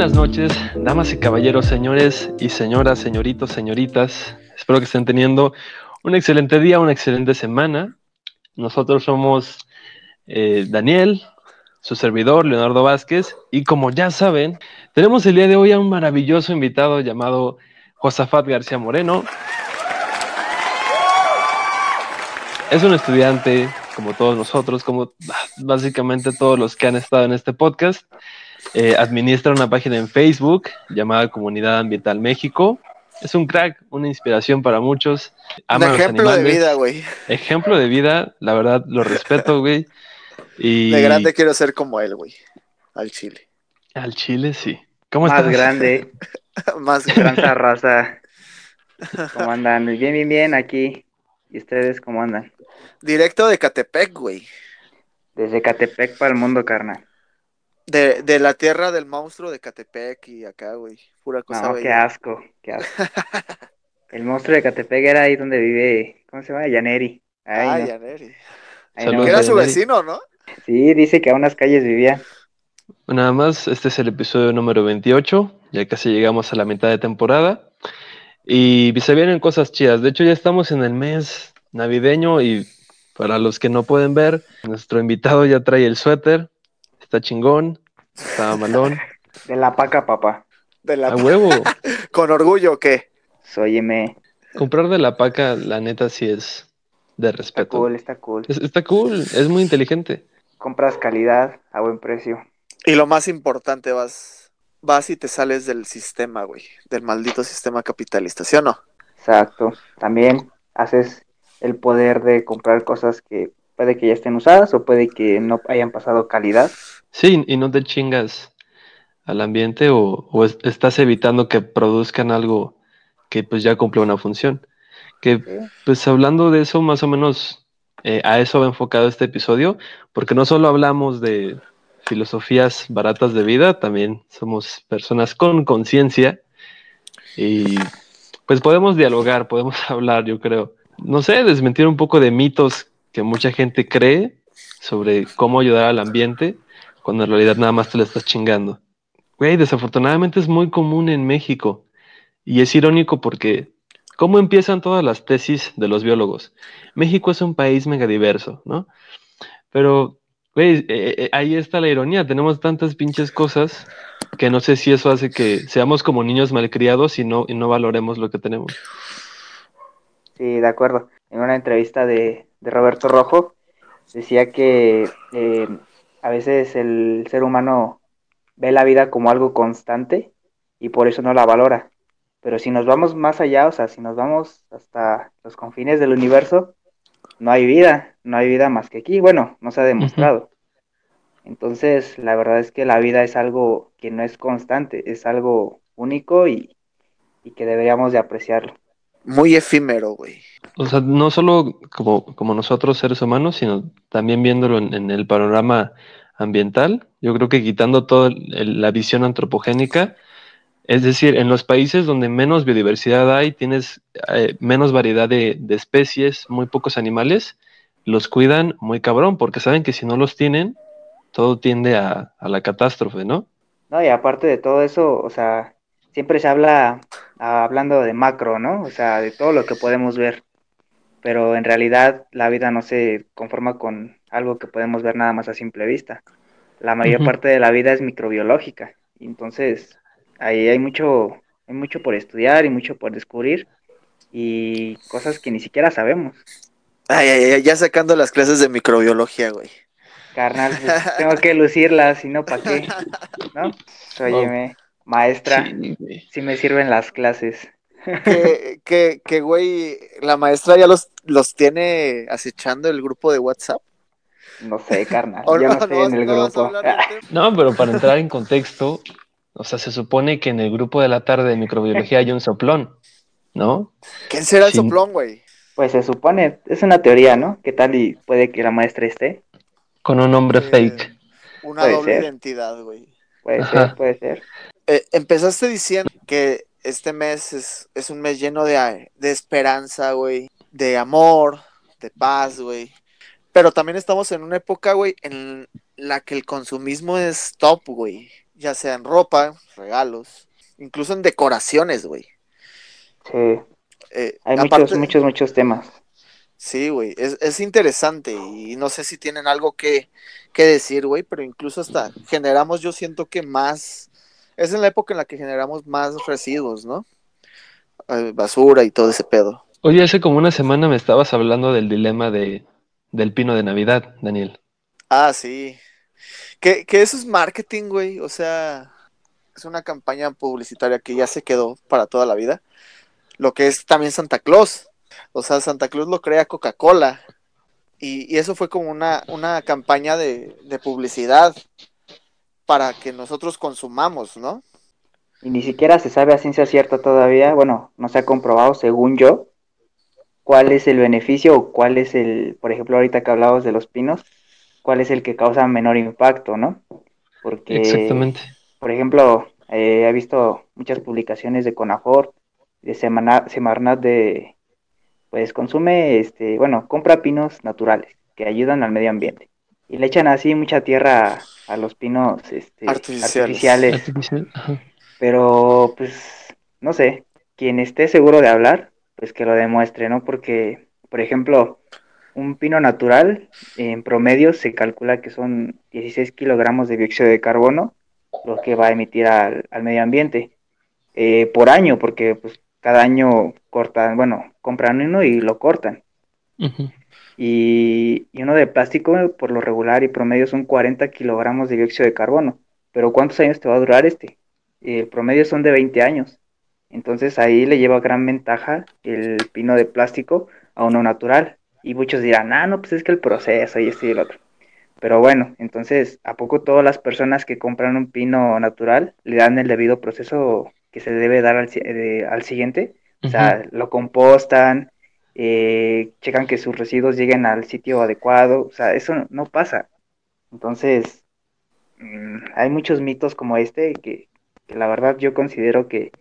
buenas noches, damas y caballeros, señores y señoras, señoritos, señoritas. Espero que estén teniendo un excelente día, una excelente semana. Nosotros somos eh, Daniel, su servidor, Leonardo Vázquez, y como ya saben, tenemos el día de hoy a un maravilloso invitado llamado Josafat García Moreno. Es un estudiante, como todos nosotros, como básicamente todos los que han estado en este podcast. Eh, administra una página en Facebook llamada Comunidad Ambiental México. Es un crack, una inspiración para muchos. un ejemplo de vida, güey. Ejemplo de vida, la verdad lo respeto, güey. Y... De grande quiero ser como él, güey. Al Chile. Al Chile, sí. ¿Cómo Más estás? grande. Más Tranza raza. ¿Cómo andan? Bien, bien, bien, aquí. ¿Y ustedes cómo andan? Directo de Catepec, güey. Desde Catepec para el mundo, carnal. De, de la tierra del monstruo de Catepec y acá, güey. Pura cosa, No, güey. qué asco, qué asco. El monstruo de Catepec era ahí donde vive, ¿cómo se llama? Yaneri. Ay, no, Yaneri. no. Que era su vecino, ¿no? Sí, dice que a unas calles vivía. Nada más, este es el episodio número 28, ya casi llegamos a la mitad de temporada. Y se vienen cosas chidas. De hecho, ya estamos en el mes navideño y para los que no pueden ver, nuestro invitado ya trae el suéter. Está chingón, está malón. De la paca, papá. De la... A huevo. Con orgullo, ¿qué? Óyeme, Comprar de la paca, la neta, sí es de está respeto. cool, está cool. Es- está cool, es muy inteligente. Compras calidad a buen precio. Y lo más importante, vas, vas y te sales del sistema, güey. Del maldito sistema capitalista, ¿sí o no? Exacto. También haces el poder de comprar cosas que puede que ya estén usadas o puede que no hayan pasado calidad. Sí, y no te chingas al ambiente o, o es- estás evitando que produzcan algo que pues ya cumple una función. Que pues hablando de eso, más o menos eh, a eso va enfocado este episodio, porque no solo hablamos de filosofías baratas de vida, también somos personas con conciencia y pues podemos dialogar, podemos hablar, yo creo. No sé, desmentir un poco de mitos que mucha gente cree sobre cómo ayudar al ambiente, cuando en realidad nada más te lo estás chingando. Güey, desafortunadamente es muy común en México y es irónico porque ¿Cómo empiezan todas las tesis de los biólogos? México es un país megadiverso, ¿no? Pero, güey, eh, eh, ahí está la ironía. Tenemos tantas pinches cosas que no sé si eso hace que seamos como niños malcriados y no, y no valoremos lo que tenemos. Sí, de acuerdo. En una entrevista de, de Roberto Rojo decía que eh, a veces el ser humano ve la vida como algo constante y por eso no la valora. Pero si nos vamos más allá, o sea, si nos vamos hasta los confines del universo, no hay vida, no hay vida más que aquí. Bueno, no se ha demostrado. Entonces, la verdad es que la vida es algo que no es constante, es algo único y, y que deberíamos de apreciarlo. Muy efímero, güey. O sea, no solo como, como nosotros seres humanos, sino también viéndolo en, en el panorama ambiental. Yo creo que quitando toda la visión antropogénica, es decir, en los países donde menos biodiversidad hay, tienes eh, menos variedad de, de, especies, muy pocos animales, los cuidan muy cabrón, porque saben que si no los tienen, todo tiende a, a la catástrofe, ¿no? No, y aparte de todo eso, o sea, siempre se habla hablando de macro, ¿no? O sea, de todo lo que podemos ver. Pero en realidad la vida no se conforma con algo que podemos ver nada más a simple vista. La mayor uh -huh. parte de la vida es microbiológica. Y entonces, ahí hay mucho, hay mucho por estudiar y mucho por descubrir y cosas que ni siquiera sabemos. Ay, ay, ay ya sacando las clases de microbiología, güey. Carnal, pues, tengo que lucirlas, si no, ¿para qué? ¿No? Óyeme, maestra, sí, sí, me sirven las clases. que, que, que, güey, la maestra ya los, los tiene acechando el grupo de WhatsApp. No sé, carnal, yo no, no estoy no, en el no grupo. No, pero para entrar en contexto, o sea, se supone que en el grupo de la tarde de microbiología hay un soplón, ¿no? ¿Quién será el sí. soplón, güey? Pues se supone, es una teoría, ¿no? ¿Qué tal y puede que la maestra esté? Con un nombre eh, fake. Una puede doble ser. identidad, güey. Puede Ajá. ser, puede ser. Eh, empezaste diciendo que este mes es, es un mes lleno de, de esperanza, güey, de amor, de paz, güey. Pero también estamos en una época, güey, en la que el consumismo es top, güey. ya sea en ropa, regalos, incluso en decoraciones, güey. Sí. Eh, Hay aparte- muchos, muchos, muchos temas. Sí, güey, es, es interesante y no sé si tienen algo que, que decir, güey, pero incluso hasta generamos, yo siento que más, es en la época en la que generamos más residuos, ¿no? Eh, basura y todo ese pedo. Oye, hace como una semana me estabas hablando del dilema de, del pino de Navidad, Daniel. Ah, sí. Que, que eso es marketing, güey, o sea, es una campaña publicitaria que ya se quedó para toda la vida. Lo que es también Santa Claus. O sea, Santa Claus lo crea Coca-Cola. Y, y eso fue como una, una campaña de, de publicidad para que nosotros consumamos, ¿no? Y ni siquiera se sabe a ciencia cierta todavía, bueno, no se ha comprobado, según yo, cuál es el beneficio o cuál es el, por ejemplo, ahorita que hablabas de los pinos, cuál es el que causa menor impacto, ¿no? Porque, Exactamente. por ejemplo, eh, he visto muchas publicaciones de Conafor, de Semana, Semarnat de, pues consume, este, bueno, compra pinos naturales que ayudan al medio ambiente. Y le echan así mucha tierra a los pinos este, Artificiales. artificiales. Artificial, ajá. Pero, pues, no sé, quien esté seguro de hablar, pues que lo demuestre, ¿no? Porque, por ejemplo, un pino natural, en promedio se calcula que son 16 kilogramos de dióxido de carbono, lo que va a emitir al, al medio ambiente eh, por año, porque pues cada año cortan, bueno, compran uno y lo cortan. Y, y uno de plástico, por lo regular y promedio, son 40 kilogramos de dióxido de carbono. Pero ¿cuántos años te va a durar este? El promedio son de 20 años. Entonces ahí le lleva gran ventaja el pino de plástico a uno natural. Y muchos dirán, ah, no, pues es que el proceso y esto y el otro. Pero bueno, entonces, ¿a poco todas las personas que compran un pino natural le dan el debido proceso que se debe dar al, al siguiente? O sea, lo compostan, eh, checan que sus residuos lleguen al sitio adecuado, o sea, eso no, no pasa. Entonces, mm, hay muchos mitos como este que, que la verdad yo considero que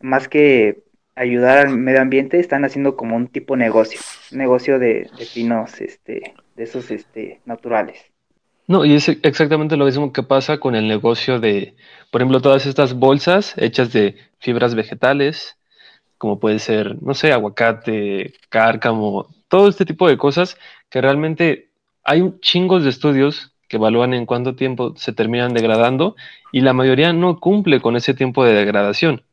más que ayudar al medio ambiente, están haciendo como un tipo negocio, un negocio de, de pinos, este, de esos, este, naturales. No, y es exactamente lo mismo que pasa con el negocio de, por ejemplo, todas estas bolsas hechas de fibras vegetales, como puede ser, no sé, aguacate, cárcamo, todo este tipo de cosas que realmente hay chingos de estudios que evalúan en cuánto tiempo se terminan degradando y la mayoría no cumple con ese tiempo de degradación.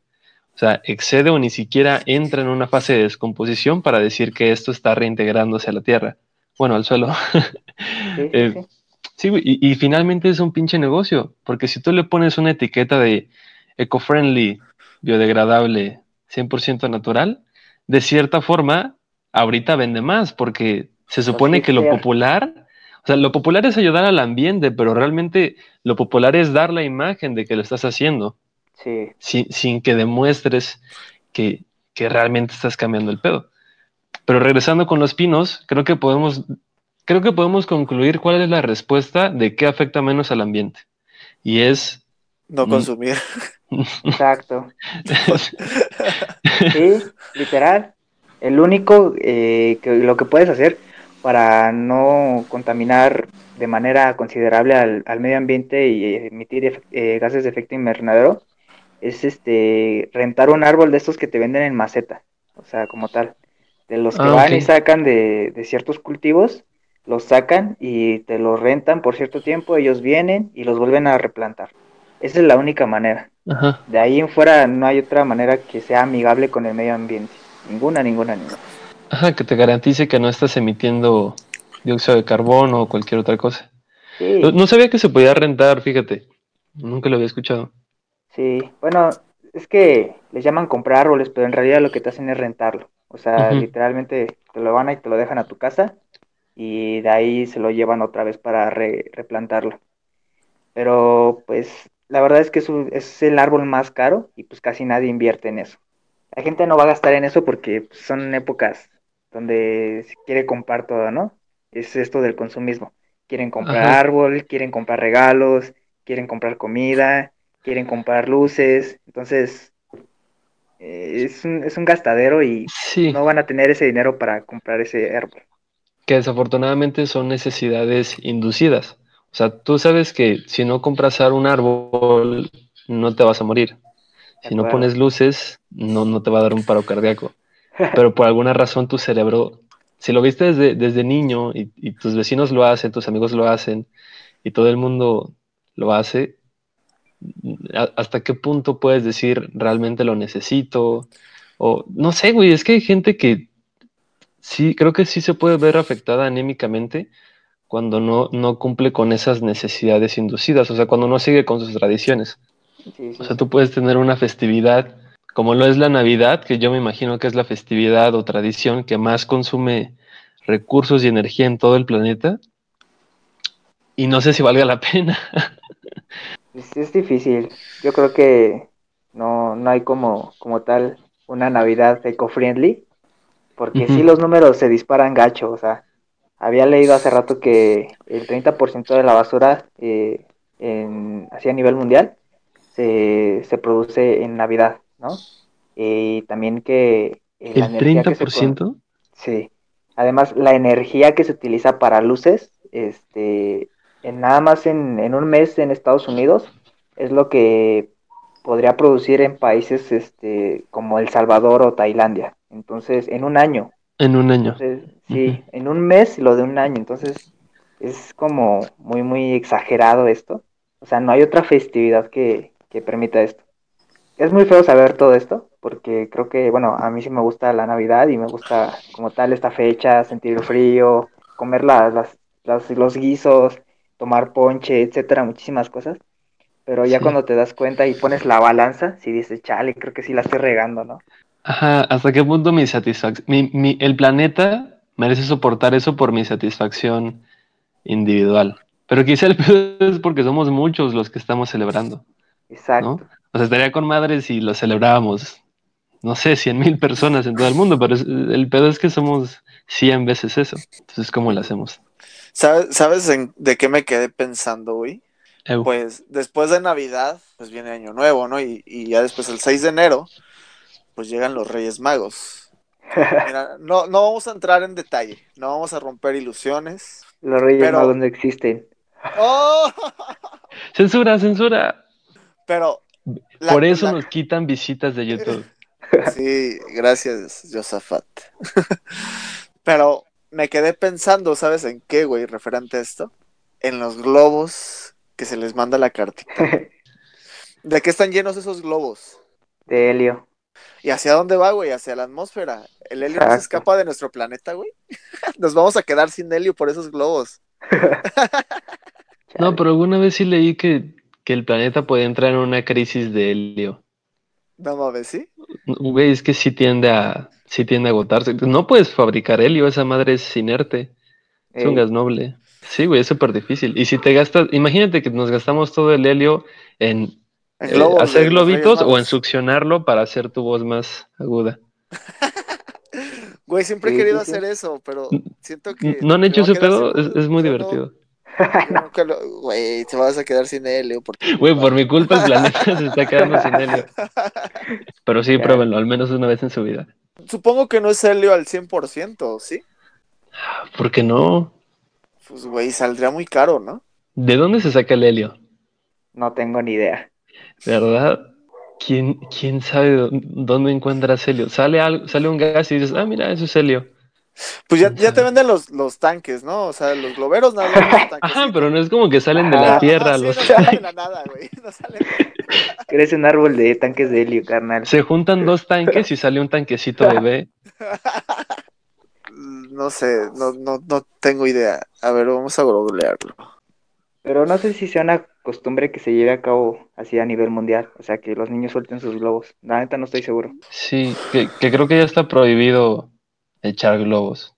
O sea, excede o ni siquiera entra en una fase de descomposición para decir que esto está reintegrándose a la tierra. Bueno, al suelo. Sí, sí, Eh, sí. Sí, y, y finalmente es un pinche negocio, porque si tú le pones una etiqueta de eco-friendly, biodegradable, 100% natural, de cierta forma, ahorita vende más, porque se supone que lo popular, o sea, lo popular es ayudar al ambiente, pero realmente lo popular es dar la imagen de que lo estás haciendo, Sí, sin, sin que demuestres que, que realmente estás cambiando el pedo. Pero regresando con los pinos, creo que podemos, creo que podemos concluir cuál es la respuesta de qué afecta menos al ambiente. Y es No consumir. exacto. Sí, literal. El único eh, que lo que puedes hacer para no contaminar de manera considerable al, al medio ambiente y emitir efe- eh, gases de efecto invernadero es este rentar un árbol de estos que te venden en maceta, o sea, como tal. De los que Ah, van y sacan de, de ciertos cultivos, los sacan y te los rentan por cierto tiempo, ellos vienen y los vuelven a replantar. Esa es la única manera. Ajá. De ahí en fuera no hay otra manera que sea amigable con el medio ambiente. Ninguna, ninguna, ninguna. Ajá, que te garantice que no estás emitiendo dióxido de carbono o cualquier otra cosa. Sí, No, no sabía que se podía rentar, fíjate. Nunca lo había escuchado. sí. Bueno, es que les llaman comprar árboles, pero en realidad lo que te hacen es rentarlo. O sea, literalmente te lo van y te lo dejan a tu casa y de ahí se lo llevan otra vez para re- replantarlo. Pero pues la verdad es que es, un- es el árbol más caro y pues casi nadie invierte en eso. La gente no va a gastar en eso porque pues, son épocas donde se quiere comprar todo, ¿no? Es esto del consumismo. Quieren comprar Ajá. árbol, quieren comprar regalos, quieren comprar comida, quieren comprar luces. Entonces, eh, es un, es un gastadero y Sí, no van a tener ese dinero para comprar ese árbol. Que desafortunadamente son necesidades inducidas. O sea, tú sabes que si no compras un árbol, no te vas a morir. Si no pones luces, no, no te va a dar un paro cardíaco. Pero por alguna razón tu cerebro, si lo viste desde, desde niño y, y, tus vecinos lo hacen, tus amigos lo hacen y todo el mundo lo hace, ¿hasta qué punto puedes decir realmente lo necesito? O no sé, güey, es que hay gente que sí, creo que sí se puede ver afectada anímicamente cuando no, no cumple con esas necesidades inducidas, o sea, cuando no sigue con sus tradiciones. Sí, sí, o sea, tú puedes tener una festividad como lo es la Navidad, que yo me imagino que es la festividad o tradición que más consume recursos y energía en todo el planeta, y no sé si valga la pena. Es, es difícil. Yo creo que no, no hay como, como tal una Navidad eco-friendly, porque si los números se disparan gacho, o sea, había leído hace rato que el 30% de la basura eh, en, así a nivel mundial se, se produce en Navidad, ¿no? Y también que... Eh, ¿El 30%? sí. Además, la energía que se utiliza para luces, este, en nada más en, en un mes en Estados Unidos, es lo que podría producir en países este, como El Salvador o Tailandia. Entonces, en un año. En un año. sí, en un mes lo de un año. Entonces, es como muy, muy exagerado esto. O sea, no hay otra festividad que, que permita esto. Es muy feo saber todo esto, porque creo que, bueno, a mí sí me gusta la Navidad y me gusta como tal esta fecha, sentir el frío, comer las, las, los guisos, tomar ponche, etcétera, muchísimas cosas. Pero ya cuando te das cuenta y pones la balanza, si dices, chale, creo que sí la estoy regando, ¿no? Ajá, ¿hasta qué punto mi satisfacción, mi, el planeta merece soportar eso por mi satisfacción individual? Pero quizá el peor es porque somos muchos los que estamos celebrando. Exacto. O sea, estaría con madres si lo celebrábamos, no sé, cien mil personas en todo el mundo, pero el pedo es que somos cien veces eso. Entonces, ¿cómo lo hacemos? ¿Sabes, ¿sabes de qué me quedé pensando, güey? Pues después de Navidad, pues viene Año Nuevo, ¿no? Y, ya después el 6 de enero, pues llegan los Reyes Magos. Mira, no, no vamos a entrar en detalle, no vamos a romper ilusiones. Los Reyes Magos no existen. ¡Oh! Censura, censura. Pero. Por eso nos quitan visitas de YouTube. Sí, gracias, Josafat. Pero me quedé pensando, ¿sabes en qué, güey? Referente a esto. En los globos que se les manda la cartita. ¿De qué están llenos esos globos? De helio. ¿Y hacia dónde va, güey? Hacia la atmósfera. ¿El helio no se escapa de nuestro planeta, güey? Nos vamos a quedar sin helio por esos globos. no, pero alguna vez sí leí que, que el planeta puede entrar en una crisis de helio. No mames, ¿sí? Güey, es que sí tiende a, sí tiende a agotarse. No puedes fabricar helio, esa madre es inerte. Es un gas noble. Sí, güey, es súper difícil. Y si te gastas, imagínate que nos gastamos todo el helio en eh, hacer globitos o en succionarlo para hacer tu voz más aguda. Güey, siempre he querido hacer eso, pero siento que. ¿No han hecho ese pedo? Es, muy divertido. Güey, te vas a quedar sin helio. Güey, por mi culpa el planeta se está quedando sin helio. Pero sí, pruébenlo, al menos una vez en su vida. Supongo que no es helio al 100%, ¿sí? ¿Por qué no? Pues, güey, saldría muy caro, ¿no? ¿De dónde se saca el helio? No tengo ni idea. ¿Verdad? ¿Quién, quién sabe dónde encuentras helio? Sale, algo, sale un gas y dices, ah, mira, eso es helio. Pues ya, ya te venden los, los tanques, ¿no? O sea, los globeros nada más. Ajá, pero no es como que salen de la tierra. los... no salen de la nada, güey. No salen... Crece un árbol de tanques de helio, carnal. Se juntan dos tanques y sale un tanquecito bebé. no sé, no, no, no tengo idea. A ver, vamos a googlearlo. Pero no sé si sea una costumbre que se lleve a cabo así a nivel mundial, o sea, que los niños suelten sus globos. La neta no estoy seguro. Sí, que, creo que ya está prohibido echar globos.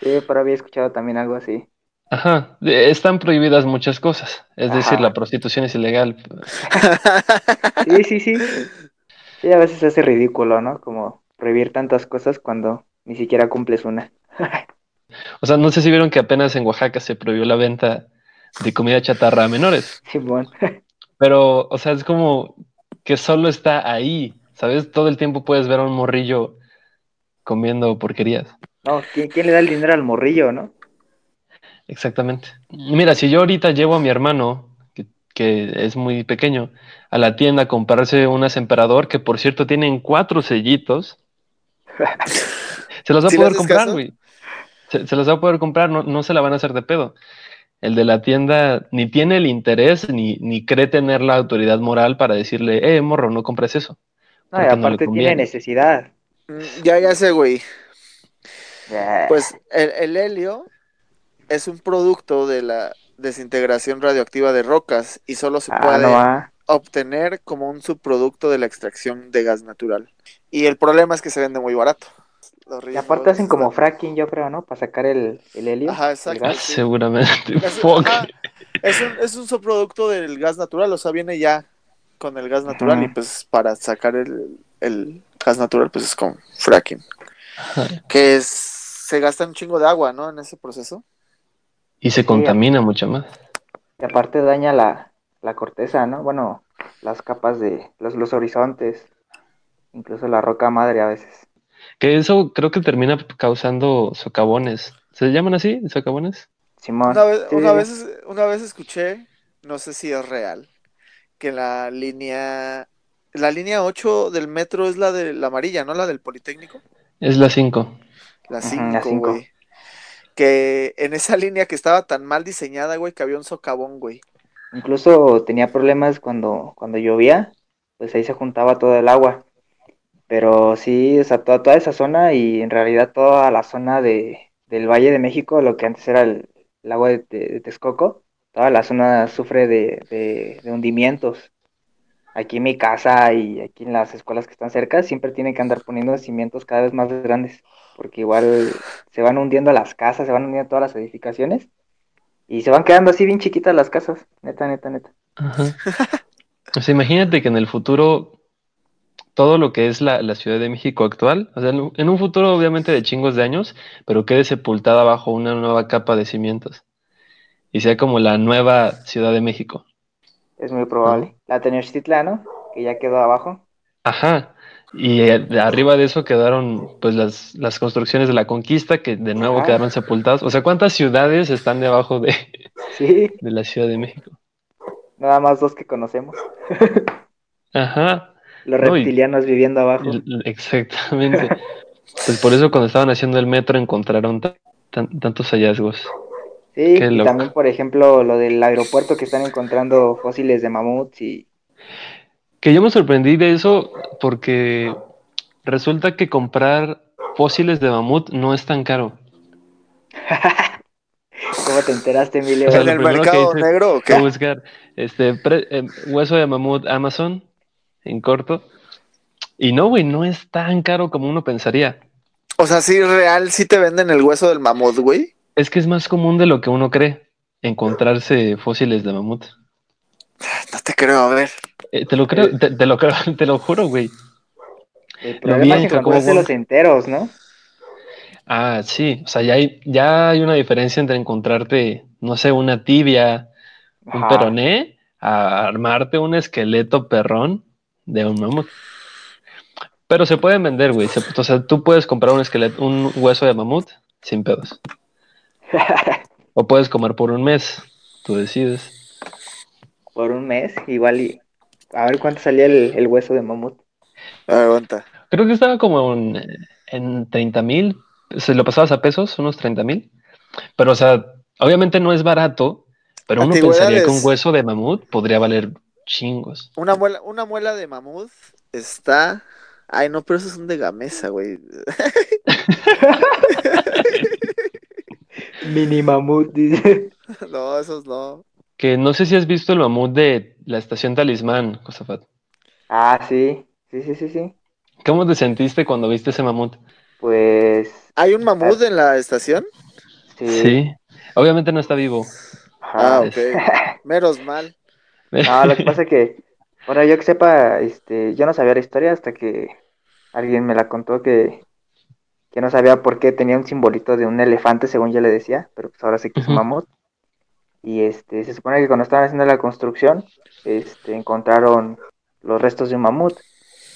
Sí, pero había escuchado también algo así. Ajá, están prohibidas muchas cosas, es decir, la prostitución es ilegal. sí, sí, sí. Sí, a veces hace ridículo, ¿no? Como prohibir tantas cosas cuando ni siquiera cumples una. o sea, no sé si vieron que apenas en Oaxaca se prohibió la venta de comida chatarra a menores. Sí, bueno. Pero, o sea, es como que solo está ahí, ¿sabes? Todo el tiempo puedes ver a un morrillo comiendo porquerías. No, ¿quién, le da el dinero al morrillo, no? Exactamente. Mira, si yo ahorita llevo a mi hermano, que, que es muy pequeño, a la tienda a comprarse unas emperador, que por cierto tienen cuatro sellitos, se los va a ¿Sí le poder comprar, güey. Se, se los va a poder comprar, no, no se la van a hacer de pedo. El de la tienda ni tiene el interés ni, ni cree tener la autoridad moral para decirle, eh, morro, no compres eso. No, y porque no le aparte tiene necesidad. Mm, Ya, ya sé, güey. Ya. Pues el, el helio es un producto de la desintegración radioactiva de rocas y solo se Ah, puede no, ah. obtener como un subproducto de la extracción de gas natural. Y el problema es que se vende muy barato. Los Y aparte hacen como fracking, yo creo, ¿no? Para sacar el, el helio. Ajá, el exacto. gas. sí. Seguramente. Es, Fuck. ajá, es un, es un subproducto del gas natural, o sea, viene ya con el gas natural Ajá. y pues para sacar el, el gas natural pues es con fracking. Que es, se gasta un chingo de agua, ¿no? En ese proceso. Y se Sí, contamina mucho más. Y aparte daña la, la corteza, ¿no? Bueno, las capas de los, los horizontes, incluso la roca madre a veces. Que eso creo que termina causando socavones. ¿Se llaman así? ¿Socavones? Simón. Una vez, Sí, una, vez, una vez escuché, no sé si es real, que la línea, la línea 8 del metro es la de la amarilla, ¿no? La del Politécnico. Es la 5. La Ujú, 5, la cinco. güey. Que en esa línea que estaba tan mal diseñada, güey, que había un socavón, güey. Incluso tenía problemas cuando, cuando llovía, pues ahí se juntaba todo el agua. Pero sí, o sea, toda, toda esa zona y en realidad toda la zona de, del Valle de México, lo que antes era el, el agua de, de- Texcoco, toda la zona sufre de, de- de hundimientos. Aquí en mi casa y aquí en las escuelas que están cerca, siempre tienen que andar poniendo cimientos cada vez más grandes, porque igual se van hundiendo las casas, se van hundiendo todas las edificaciones y se van quedando así bien chiquitas las casas, neta, neta, neta. Ajá. O sea, imagínate que en el futuro todo lo que es la, la Ciudad de México actual, o sea, en un, futuro obviamente de chingos de años, pero quede sepultada bajo una nueva capa de cimientos y sea como la nueva Ciudad de México. Es muy probable. La Tenochtitlan, ¿no? Que ya quedó abajo. Ajá. Y eh, de arriba de eso quedaron pues las, las construcciones de la conquista que de nuevo Ajá. quedaron sepultadas. O sea, ¿cuántas ciudades están debajo de, Sí, de la Ciudad de México? nada más dos que conocemos. Ajá. Los No, y- reptilianos viviendo abajo. Exactamente. Pues por eso cuando estaban haciendo el metro encontraron ta- tan- tantos hallazgos. Sí, qué y loco. también, por ejemplo, lo del aeropuerto que están encontrando fósiles de mamuts y... Que yo me sorprendí de eso porque resulta que comprar fósiles de mamut no es tan caro. ¿Cómo te enteraste, Emilio? O sea, ¿En el mercado negro o qué? buscar este pre- eh, hueso de mamut Amazon en corto. Y no, güey, no es tan caro como uno pensaría. O sea, sí, real, sí te venden el hueso del mamut, güey. Es que es más común de lo que uno cree encontrarse fósiles de mamut. No te creo, a ver. Eh, te lo creo, te, te lo creo, te lo juro, güey. El Lo problema vi es en Jacobo encontrárselos Wong. enteros, ¿no? Ah, sí, o sea, ya hay, ya hay una diferencia entre encontrarte, no sé, una tibia, un peroné, a armarte un esqueleto perrón de un mamut. Pero se pueden vender, güey. Se- o sea, tú puedes comprar un esqueleto, un hueso de mamut sin pedos. O puedes comer por un mes, tú decides. Por un mes, igual y... A ver cuánto salía el, el hueso de mamut. Aguanta. Creo que estaba como en, en 30 mil, si lo pasabas a pesos, unos 30 mil. Pero, o sea, obviamente no es barato, pero uno pensaría que un hueso de mamut podría valer chingos. Una muela, una muela de mamut está. Ay, no, pero esos son de gamesa, güey. Mini mamut, dice. No, esos no. Que no sé si has visto el mamut de la estación Talismán, Josafat. Ah, sí. Sí, sí, sí, sí. ¿Cómo te sentiste cuando viste ese mamut? Pues... ¿Hay un mamut en la estación? Sí. Sí. Obviamente no está vivo. Ah, ok. Menos mal. No, lo que pasa es que, bueno, yo que sepa, este, yo no sabía la historia hasta que alguien me la contó que, que no sabía por qué tenía un simbolito de un elefante, según yo le decía, pero pues ahora sé que es un mamut. Y este, se supone que cuando estaban haciendo la construcción, este, encontraron los restos de un mamut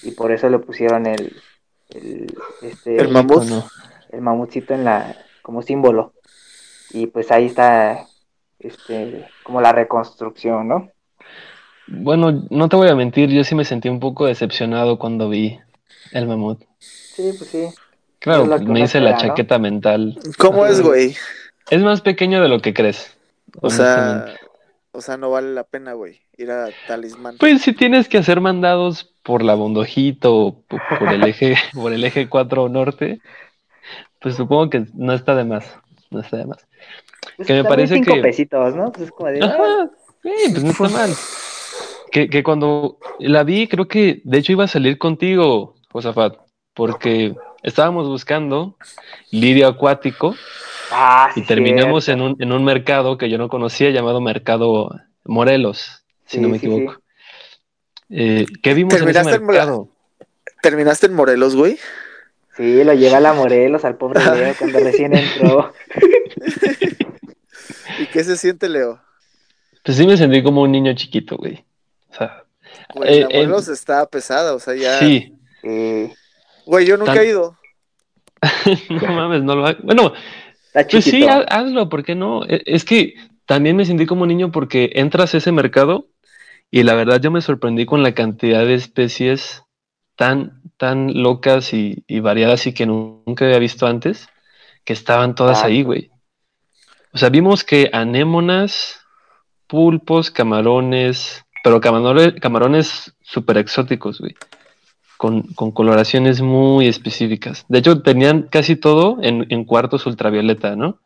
y por eso le pusieron el, el, este, El mamut. Icono. el mamutcito en la, como símbolo. Y pues ahí está, este, como la reconstrucción, ¿no? Bueno, no te voy a mentir, yo sí me sentí un poco decepcionado cuando vi el mamut. Sí, pues sí. Claro, me hice la chaqueta mental. ¿Cómo Ajá. es, güey? Es más pequeño de lo que crees. O sea, o sea, no vale la pena, güey, ir a Talismán. Pues si tienes que hacer mandados por la Bondojito o po- por el eje, por el eje 4 norte, pues supongo que no está de más. No está de más. Pues Que me parece cinco que- pesitos, ¿no? Pues es como de, ah, Ajá, sí, pues no está mal. Que, que cuando la vi, creo que de hecho iba a salir contigo, Josafat, porque estábamos buscando lirio acuático ah, y terminamos en un, en un mercado que yo no conocía llamado Mercado Morelos, si Sí, no me sí, equivoco. Eh, ¿Qué vimos en ese ¿Terminaste en Mola- mercado? ¿Terminaste en Morelos, güey? Sí, lo lleva a la Morelos al pobre Leo cuando recién entró. ¿Y qué se siente, Leo? Pues sí me sentí como un niño chiquito, güey. Güey, la Eh, eh, está pesada, o sea, ya. sí. Sí, Güey, yo nunca Tan- he ido. no mames, no lo hagas. Bueno, Pues sí, hazlo, ¿por qué no? E- Es que también me sentí como niño porque entras a ese mercado y la verdad yo me sorprendí con la cantidad de especies tan, tan locas y, y variadas y que nu- nunca había visto antes, que estaban todas ahí, güey. O sea, vimos que anémonas, pulpos, camarones, pero camarones, camarones súper exóticos, güey. Con, con coloraciones muy específicas. De hecho, tenían casi todo en, en cuartos ultravioleta, ¿no?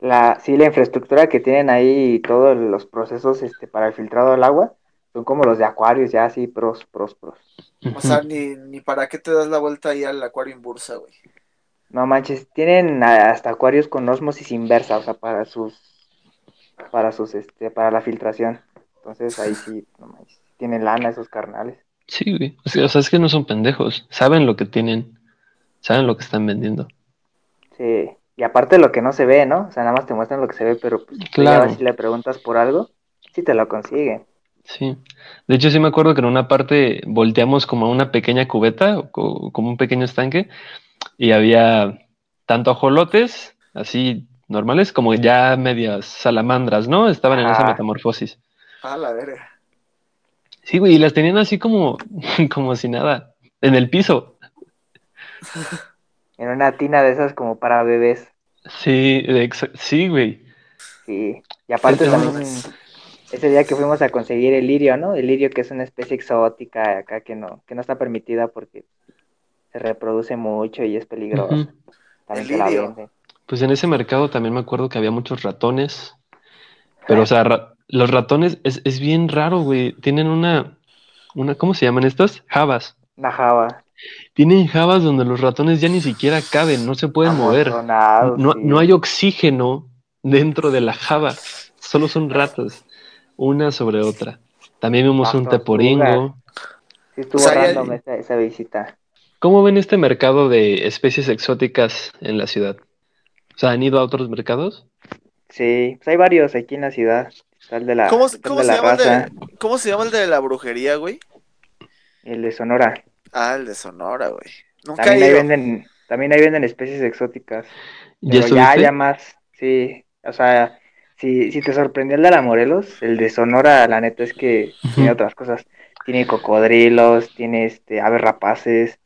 La, sí, la infraestructura que tienen ahí y todos los procesos este, para el filtrado del agua son como los de acuarios, ya así, pros, pros, pros. O sea, ni, ni para qué te das la vuelta ahí al acuario en bursa, güey. No manches, tienen hasta acuarios con osmosis inversa, o sea, para sus, para sus, este, para la filtración. Entonces ahí sí, no tienen lana esos carnales. Sí, güey. O sea, o sea, es que no son pendejos. Saben lo que tienen. Saben lo que están vendiendo. Sí, y aparte lo que no se ve, ¿no? O sea, nada más te muestran lo que se ve, pero pues si Claro. y le preguntas por algo, sí te lo consiguen. Sí. De hecho, sí me acuerdo que en una parte volteamos como a una pequeña cubeta, o co- como un pequeño estanque, y había tanto ajolotes, así normales, como ya medias salamandras, ¿no? Estaban en esa metamorfosis. Ah, la verga. Sí, güey, y las tenían así como, como si nada, en el piso. En una tina de esas como para bebés. Sí, sí, güey. Sí, y aparte también ese día que fuimos a conseguir el lirio, ¿no? El lirio que es una especie exótica acá que no, que no está permitida porque se reproduce mucho y es peligrosa. Ujú. También El la lirio. Pues en ese mercado también me acuerdo que había muchos ratones. Pero, o sea, ra- los ratones es, es bien raro, güey. Tienen una, una, ¿cómo se llaman estas? Jabas. Una java. Tienen jabas donde los ratones ya ni siquiera caben, no se pueden mover. No, sí. no hay oxígeno dentro de la java. Solo son ratas, una sobre otra. También vimos un teporingo. Sí estuvo O sea, ya- random esa, esa visita. ¿Cómo ven este mercado de especies exóticas en la ciudad? O sea, ¿han ido a otros mercados? Sí, pues hay varios aquí en la ciudad. De la, ¿Cómo, de se la llama el raza, de, ¿Cómo se llama el de la brujería, güey? el de Sonora. Ah, el de Sonora, güey. Nunca También he ahí ido. venden, también ahí venden especies exóticas. ¿Ya Pero ya, ya más, sí. O sea, si, si te sorprendió el de la Morelos, el de Sonora, la neta es que tiene otras cosas. Tiene cocodrilos, tiene este aves rapaces,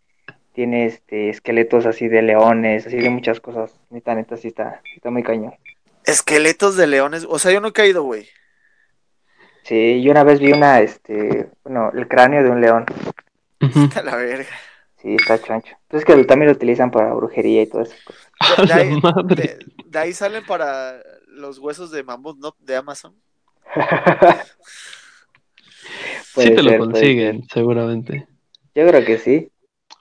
tiene este esqueletos así de leones, así de muchas cosas. Neta, neta, sí está, sí está muy cañón. Esqueletos de leones. O sea, yo nunca he ido, güey. Sí, yo una vez vi una, este, bueno, el cráneo de un león. A la verga. Sí, está choncho. Entonces que también lo utilizan para brujería y todo eso. ¡A De, ahí, madre! de- de ahí salen para los huesos de mamut, ¿no? De Amazon. Sí te lo ser, puede consiguen, seguramente. Yo creo que sí.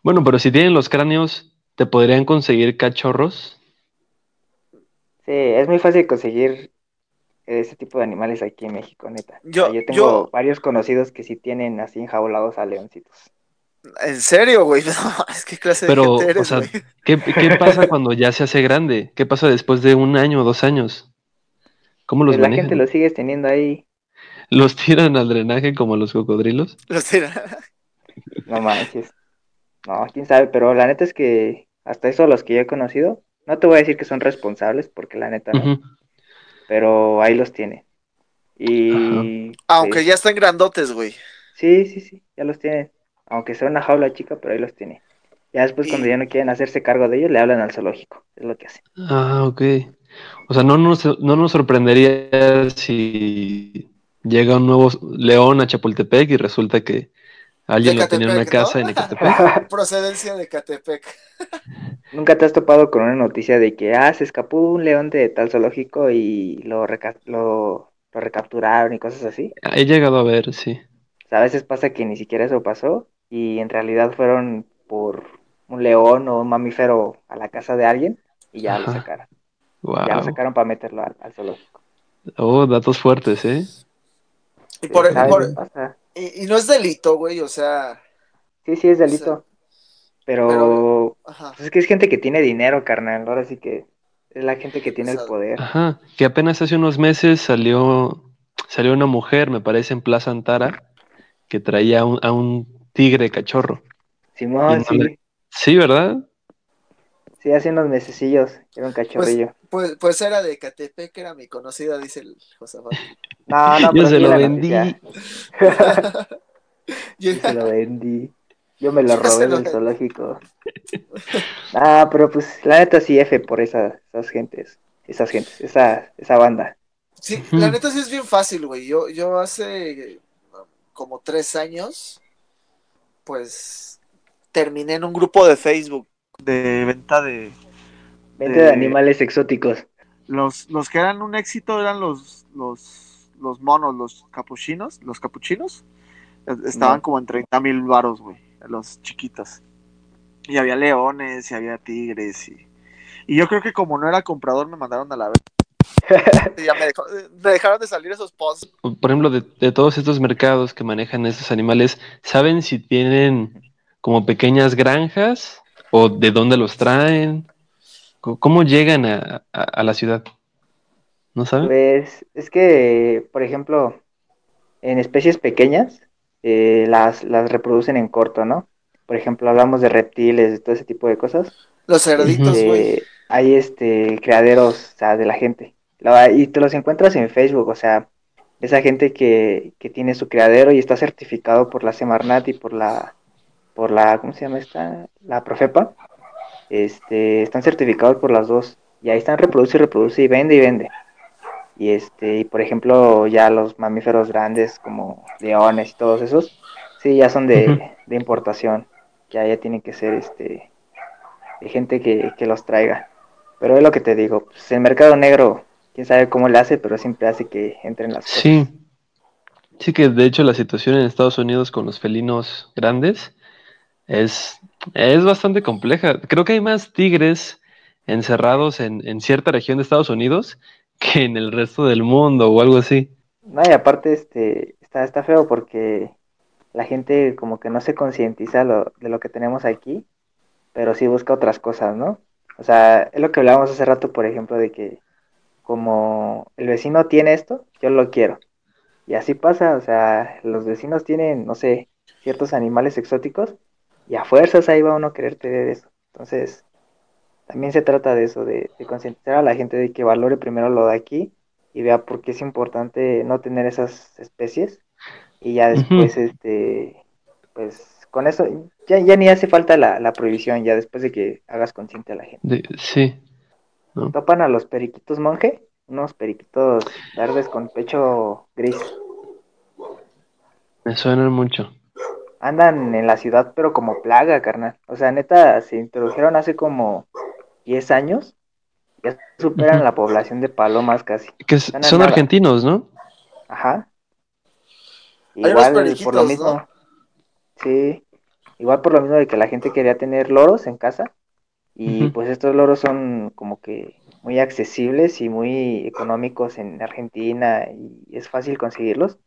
Bueno, pero si tienen los cráneos, ¿te podrían conseguir cachorros? Sí, es muy fácil conseguir ese tipo de animales aquí en México, neta. O Yo- sea, yo tengo yo- varios conocidos que sí tienen así enjaulados a leoncitos. ¿En serio, güey? No, es que clase de Pero, gente o sea, güey. ¿qué, qué pasa cuando ya se hace grande? ¿Qué pasa después de un año o dos años? ¿Cómo los Pues la manejan? gente los sigue teniendo ahí. ¿Los tiran al drenaje como los cocodrilos? Los tira. No manches. No, quién sabe, pero la neta es que hasta eso los que yo he conocido No te voy a decir que son responsables, porque la neta no. Pero ahí los tiene. Y Aunque pues, ya están grandotes, güey. sí, sí, sí, ya los tiene. Aunque sea una jaula chica, pero ahí los tiene. Ya después, cuando ya no quieren hacerse cargo de ellos, le hablan al zoológico. Es lo que hacen. Ah, ok. O sea, no nos, no nos sorprendería si llega un nuevo león a Chapultepec y resulta que alguien lo tenía en una Catepec, ¿no? casa en Ecatepec. Procedencia de Catepec. ¿Nunca te has topado con una noticia de que, ah, se escapó un león de tal zoológico y lo, reca- lo, lo recapturaron y cosas así? He llegado a ver, sí. O sea, a veces pasa que ni siquiera eso pasó y en realidad fueron por un león o un mamífero a la casa de alguien y ya lo sacaron. Ya lo Wow. sacaron para meterlo al, al zoológico. Oh, datos fuertes, ¿eh? Y, por, Sí, y por-. Y- y no es delito, güey, o sea. Sí, sí, es delito. Pero, pero- pues es que es gente que tiene dinero, carnal. Ahora sí que es la gente que tiene el poder. Ajá. Que apenas hace unos meses salió, salió una mujer, me parece, en Plaza Antara, que traía un- a un tigre cachorro. Simón, no sí, le- Sí, ¿verdad? Sí, hace unos mesecillos. Era un cachorrillo. Pues, pues era de Catepec, era mi conocida, dice el Josafat. No, no, Yo se lo vendí. Yo- se lo vendí. Yo me lo robé del zoológico. Ah, pero pues la neta sí F por esa- esas gentes. Esas gentes, esa, esa banda. Sí, la neta sí es bien fácil, güey. Yo, yo hace como tres años, pues terminé en un grupo de Facebook de venta de Vente de De- animales exóticos. los, los que eran un éxito eran los, los, los monos, los capuchinos, los capuchinos. Estaban No. como en 30 mil varos, güey, los chiquitos. Y había leones y había tigres y, y yo creo que como no era comprador me mandaron a la vez. Y ya me, dejó- me dejaron de salir esos posts. Por ejemplo, de, de todos estos mercados que manejan estos animales, ¿saben si tienen como pequeñas granjas o de dónde los traen? ¿Cómo llegan a, a- a la ciudad? ¿No saben? Pues es que, por ejemplo, en especies pequeñas, eh, las, las reproducen en corto, ¿no? Por ejemplo, hablamos de reptiles, de todo ese tipo de cosas. Los cerditos, Este, güey. hay este criaderos, o sea, de la gente. La- y te los encuentras en Facebook, o sea, esa gente que, que tiene su criadero y está certificado por la Semarnat y por la, por la, ¿cómo se llama esta? La Profepa. Este, están certificados por las dos. Y ahí están reproduce y reproduce y vende y vende. Y este, y por ejemplo, ya los mamíferos grandes como leones y todos esos, sí, ya son de, de importación. Ya, ya tienen que ser este de gente que, que los traiga. Pero es lo que te digo, pues el mercado negro, quién sabe cómo le hace, pero siempre hace que entren las cosas. Sí. Sí que de hecho la situación en Estados Unidos con los felinos grandes es, es bastante compleja. Creo que hay más tigres encerrados en, en cierta región de Estados Unidos que en el resto del mundo o algo así. No, y aparte este está, está feo porque la gente como que no se concientiza de lo que tenemos aquí, pero sí busca otras cosas, ¿no? O sea, es lo que hablábamos hace rato, por ejemplo, de que como el vecino tiene esto, yo lo quiero. Y así pasa, o sea, los vecinos tienen, no sé, ciertos animales exóticos y a fuerzas ahí va uno a querer tener eso. Entonces, también se trata de eso, de, de concientizar a la gente de que valore primero lo de aquí y vea por qué es importante no tener esas especies y ya después, este, pues con eso, ya, ya ni hace falta la, la prohibición, ya después de que hagas consciente a la gente. De- sí. ¿no? Topan a los periquitos monje, unos periquitos verdes con pecho gris. Me suenan mucho. Andan en la ciudad, pero como plaga, carnal. O sea, neta, se introdujeron hace como 10 años. Ya superan la población de palomas casi. Que son nada. argentinos, ¿no? Ajá. Igual por lo ¿no? mismo. Sí. Igual por lo mismo de que la gente quería tener loros en casa. Y pues estos loros son como que muy accesibles y muy económicos en Argentina y es fácil conseguirlos.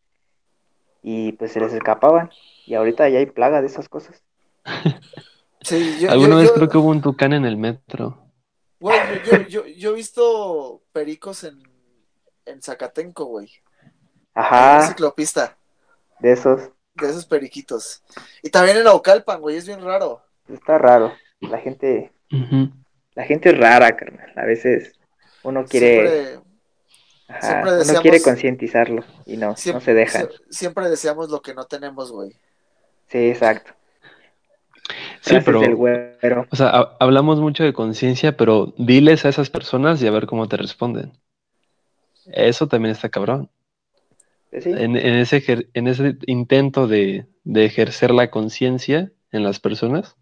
Y pues se les escapaban. Y ahorita ya hay plaga de esas cosas. Sí, yo, Alguna yo- vez yo- creo que hubo un tucán en el metro. Güey, yo, yo, yo, yo he visto pericos en, en Zacatenco, güey. Ajá, ciclopista, de esos. de esos periquitos. Y también en Aucalpan, güey, es bien raro. Está raro. La gente, la gente es rara, carnal. A veces uno quiere, Siempre, ajá, siempre uno quiere concientizarlo y no, no se dejan. sie- siempre deseamos lo que no tenemos, güey. Sí, exacto. Sí, pero, del güero. o sea, ha- hablamos mucho de conciencia, pero diles a esas personas y a ver cómo te responden. Eso también está cabrón. Pues sí, En, en ese, en ese intento de, de ejercer la conciencia en las personas,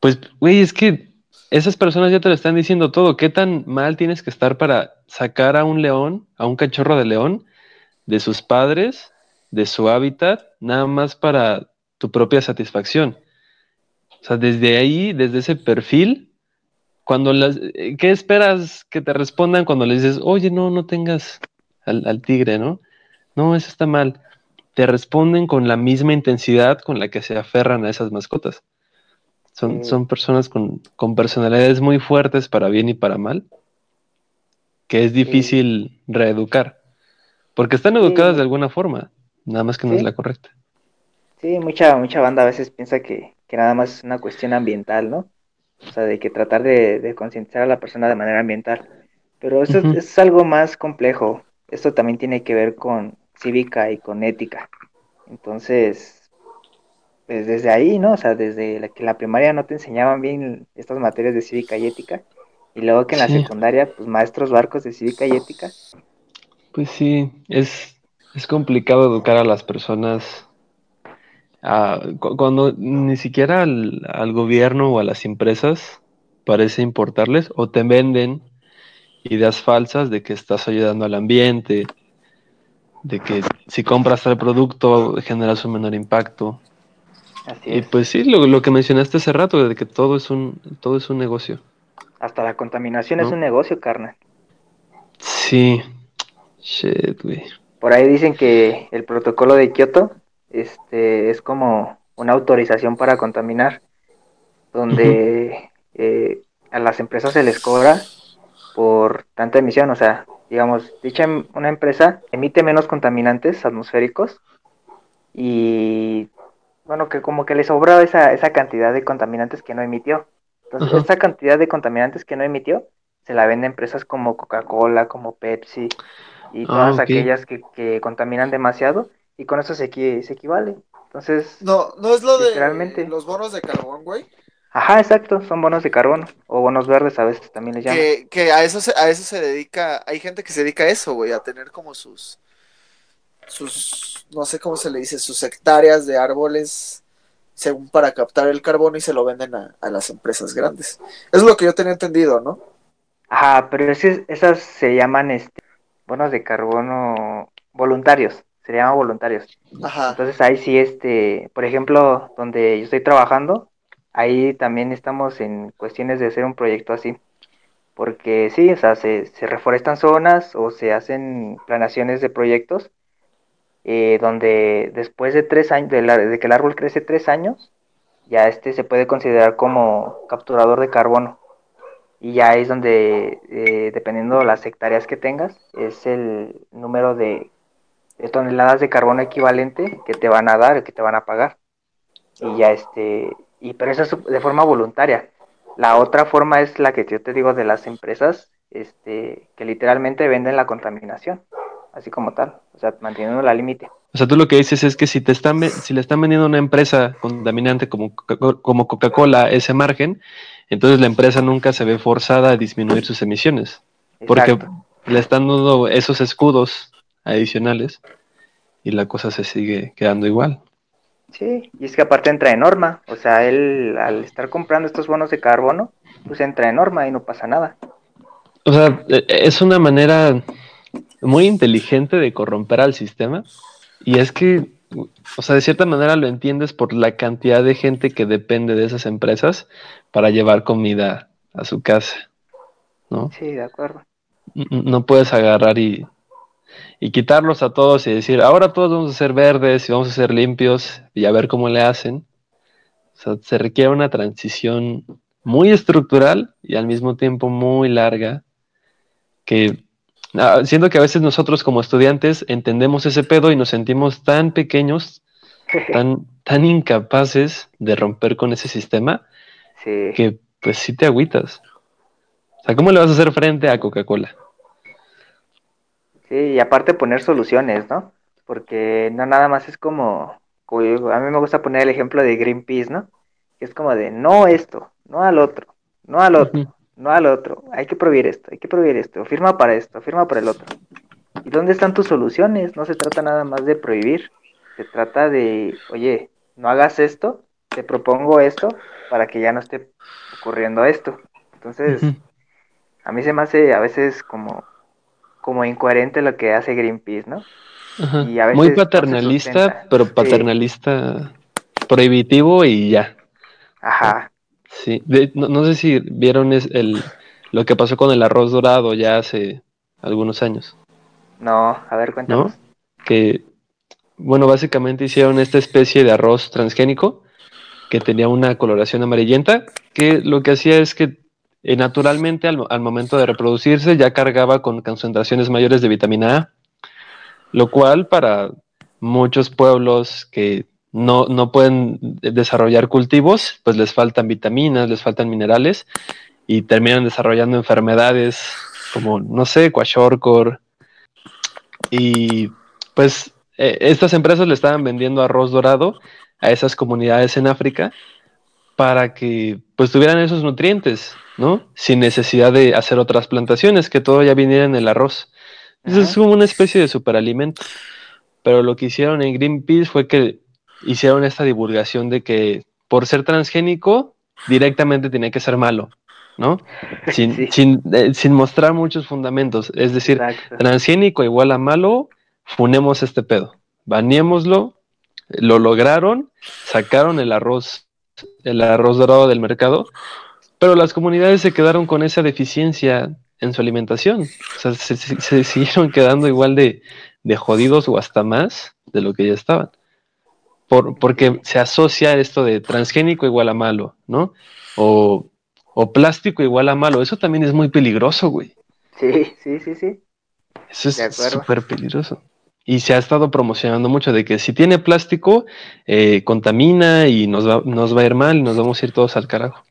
pues, güey, es que esas personas ya te lo están diciendo todo. ¿Qué tan mal tienes que estar para sacar a un león, a un cachorro de león, de sus padres, de su hábitat, nada más para tu propia satisfacción? O sea, desde ahí, desde ese perfil, cuando las, eh, ¿qué esperas que te respondan cuando les dices, oye, no, no tengas al, al tigre, ¿no? No, eso está mal. Te responden con la misma intensidad con la que se aferran a esas mascotas. Son, Sí. son personas con, con personalidades muy fuertes para bien y para mal, que es difícil reeducar. Porque están educadas de alguna forma, nada más que no Sí. es la correcta. Sí, mucha, mucha banda a veces piensa que, que nada más es una cuestión ambiental, ¿no? O sea, de que tratar de, de concientizar a la persona de manera ambiental. Pero esto es- Ujú. es algo más complejo. Esto también tiene que ver con cívica y con ética. Entonces, pues desde ahí, ¿no? O sea, desde la, que la primaria no te enseñaban bien estas materias de cívica y ética. Y luego que en la secundaria, pues maestros barcos de cívica y ética. Pues sí, es, es complicado educar a las personas ah, cu- cuando ni siquiera al, al gobierno o a las empresas parece importarles o te venden ideas falsas de que estás ayudando al ambiente, de que si compras tal producto generas un menor impacto. Así Y es. pues sí, lo, lo que mencionaste hace rato, de que todo es un, todo es un negocio. Hasta la contaminación es un negocio, carnal. Sí, shit, güey. Por ahí dicen que el protocolo de Kioto este, es como una autorización para contaminar, donde eh, a las empresas se les cobra por tanta emisión. O sea, digamos, dicha em- una empresa emite menos contaminantes atmosféricos y, bueno, que como que le sobra esa, esa cantidad de contaminantes que no emitió. Entonces, esa cantidad de contaminantes que no emitió se la vende a empresas como Coca-Cola, como Pepsi y Ah, todas aquellas que, que contaminan demasiado y con eso se, equi- se equivale. Entonces, No, no es lo de Literalmente. los bonos de carbón, güey. ajá, exacto, son bonos de carbono o bonos verdes a veces también les llaman. Que, que a eso se, a eso se dedica, hay gente que se dedica a eso, güey, a tener como sus, sus, no sé cómo se le dice, sus hectáreas de árboles, según para captar el carbono y se lo venden a, a las empresas grandes. Es lo que yo tenía entendido, ¿no? Ajá, pero ese- esas se llaman este, bonos de carbono voluntarios, se voluntarios. Ajá. Entonces ahí sí, este, por ejemplo, donde yo estoy trabajando, ahí también estamos en cuestiones de hacer un proyecto así. Porque sí, o sea, se, se reforestan zonas o se hacen planeaciones de proyectos eh, donde después de tres años, de, la- de que el árbol crece tres años, ya este se puede considerar como capturador de carbono. Y ya es donde, eh, dependiendo de las hectáreas que tengas, es el número de toneladas de carbono equivalente que te van a dar, que te van a pagar. Y ya este, y pero eso es de forma voluntaria. La otra forma es la que yo te digo de las empresas, este, que literalmente venden la contaminación, así como tal, o sea, manteniendo la límite. O sea, tú lo que dices es que si te están si le están vendiendo a una empresa contaminante como Coca- como Coca-Cola ese margen, entonces la empresa nunca se ve forzada a disminuir sus emisiones, porque le están dando esos escudos adicionales y la cosa se sigue quedando igual. Sí, y es que aparte entra en norma, o sea, él al estar comprando estos bonos de carbono, pues entra en norma y no pasa nada. O sea, e- es una manera muy inteligente de corromper al sistema. Y es que, o sea, de cierta manera lo entiendes por la cantidad de gente que depende de esas empresas para llevar comida a su casa, ¿no? Sí, de acuerdo. No puedes agarrar y, y quitarlos a todos y decir, ahora todos vamos a ser verdes y vamos a ser limpios y a ver cómo le hacen. O sea, se requiere una transición muy estructural y al mismo tiempo muy larga que ah, siento que a veces nosotros como estudiantes entendemos ese pedo y nos sentimos tan pequeños, tan, tan incapaces de romper con ese sistema Sí, que pues sí te agüitas. sea, ¿cómo le vas a hacer frente a Coca-Cola? Sí, y aparte poner soluciones, ¿no? Porque no nada más es como, a mí me gusta poner el ejemplo de Greenpeace, ¿no? Que es como de no esto, no al otro, no al otro, no al otro, hay que prohibir esto, hay que prohibir esto, firma para esto, firma para el otro. ¿Y dónde están tus soluciones? No se trata nada más de prohibir, se trata de, oye, no hagas esto, te propongo esto para que ya no esté ocurriendo esto. Entonces, a mí se me hace a veces como, como incoherente lo que hace Greenpeace, ¿no? Ajá. Y a veces Muy paternalista, pero Sí. paternalista prohibitivo y ya. Ajá, Sí, De- no, no sé si vieron es el, lo que pasó con el arroz dorado ya hace algunos años, no, a ver, cuéntanos. ¿no? Que, bueno, básicamente hicieron esta especie de arroz transgénico que tenía una coloración amarillenta, que lo que hacía es que eh, naturalmente al, al momento de reproducirse ya cargaba con concentraciones mayores de vitamina A, lo cual para muchos pueblos que no, no pueden desarrollar cultivos, pues les faltan vitaminas, les faltan minerales y terminan desarrollando enfermedades como, no sé, kwashiorkor. Y pues eh, estas empresas le estaban vendiendo arroz dorado a esas comunidades en África para que pues tuvieran esos nutrientes, ¿no? Sin necesidad de hacer otras plantaciones, que todo ya viniera en el arroz. Eso es Ajá. como una especie de superalimento. Pero lo que hicieron en Greenpeace fue que hicieron esta divulgación de que por ser transgénico directamente tenía que ser malo, ¿no? Sin, Sí. sin, eh, sin mostrar muchos fundamentos. Es decir, Exacto. transgénico igual a malo, funemos este pedo. Baneémoslo, lo lograron, sacaron el arroz, el arroz dorado del mercado, pero las comunidades se quedaron con esa deficiencia en su alimentación. O sea, se, se- se siguieron quedando igual de, de jodidos o hasta más de lo que ya estaban. Por, porque se asocia esto de transgénico igual a malo, ¿no? O, o plástico igual a malo. Eso también es muy peligroso, güey. Sí, sí, sí, sí. Eso es súper peligroso. Y se ha estado promocionando mucho de que si tiene plástico, eh, contamina y nos va, nos va a ir mal y nos vamos a ir todos al carajo.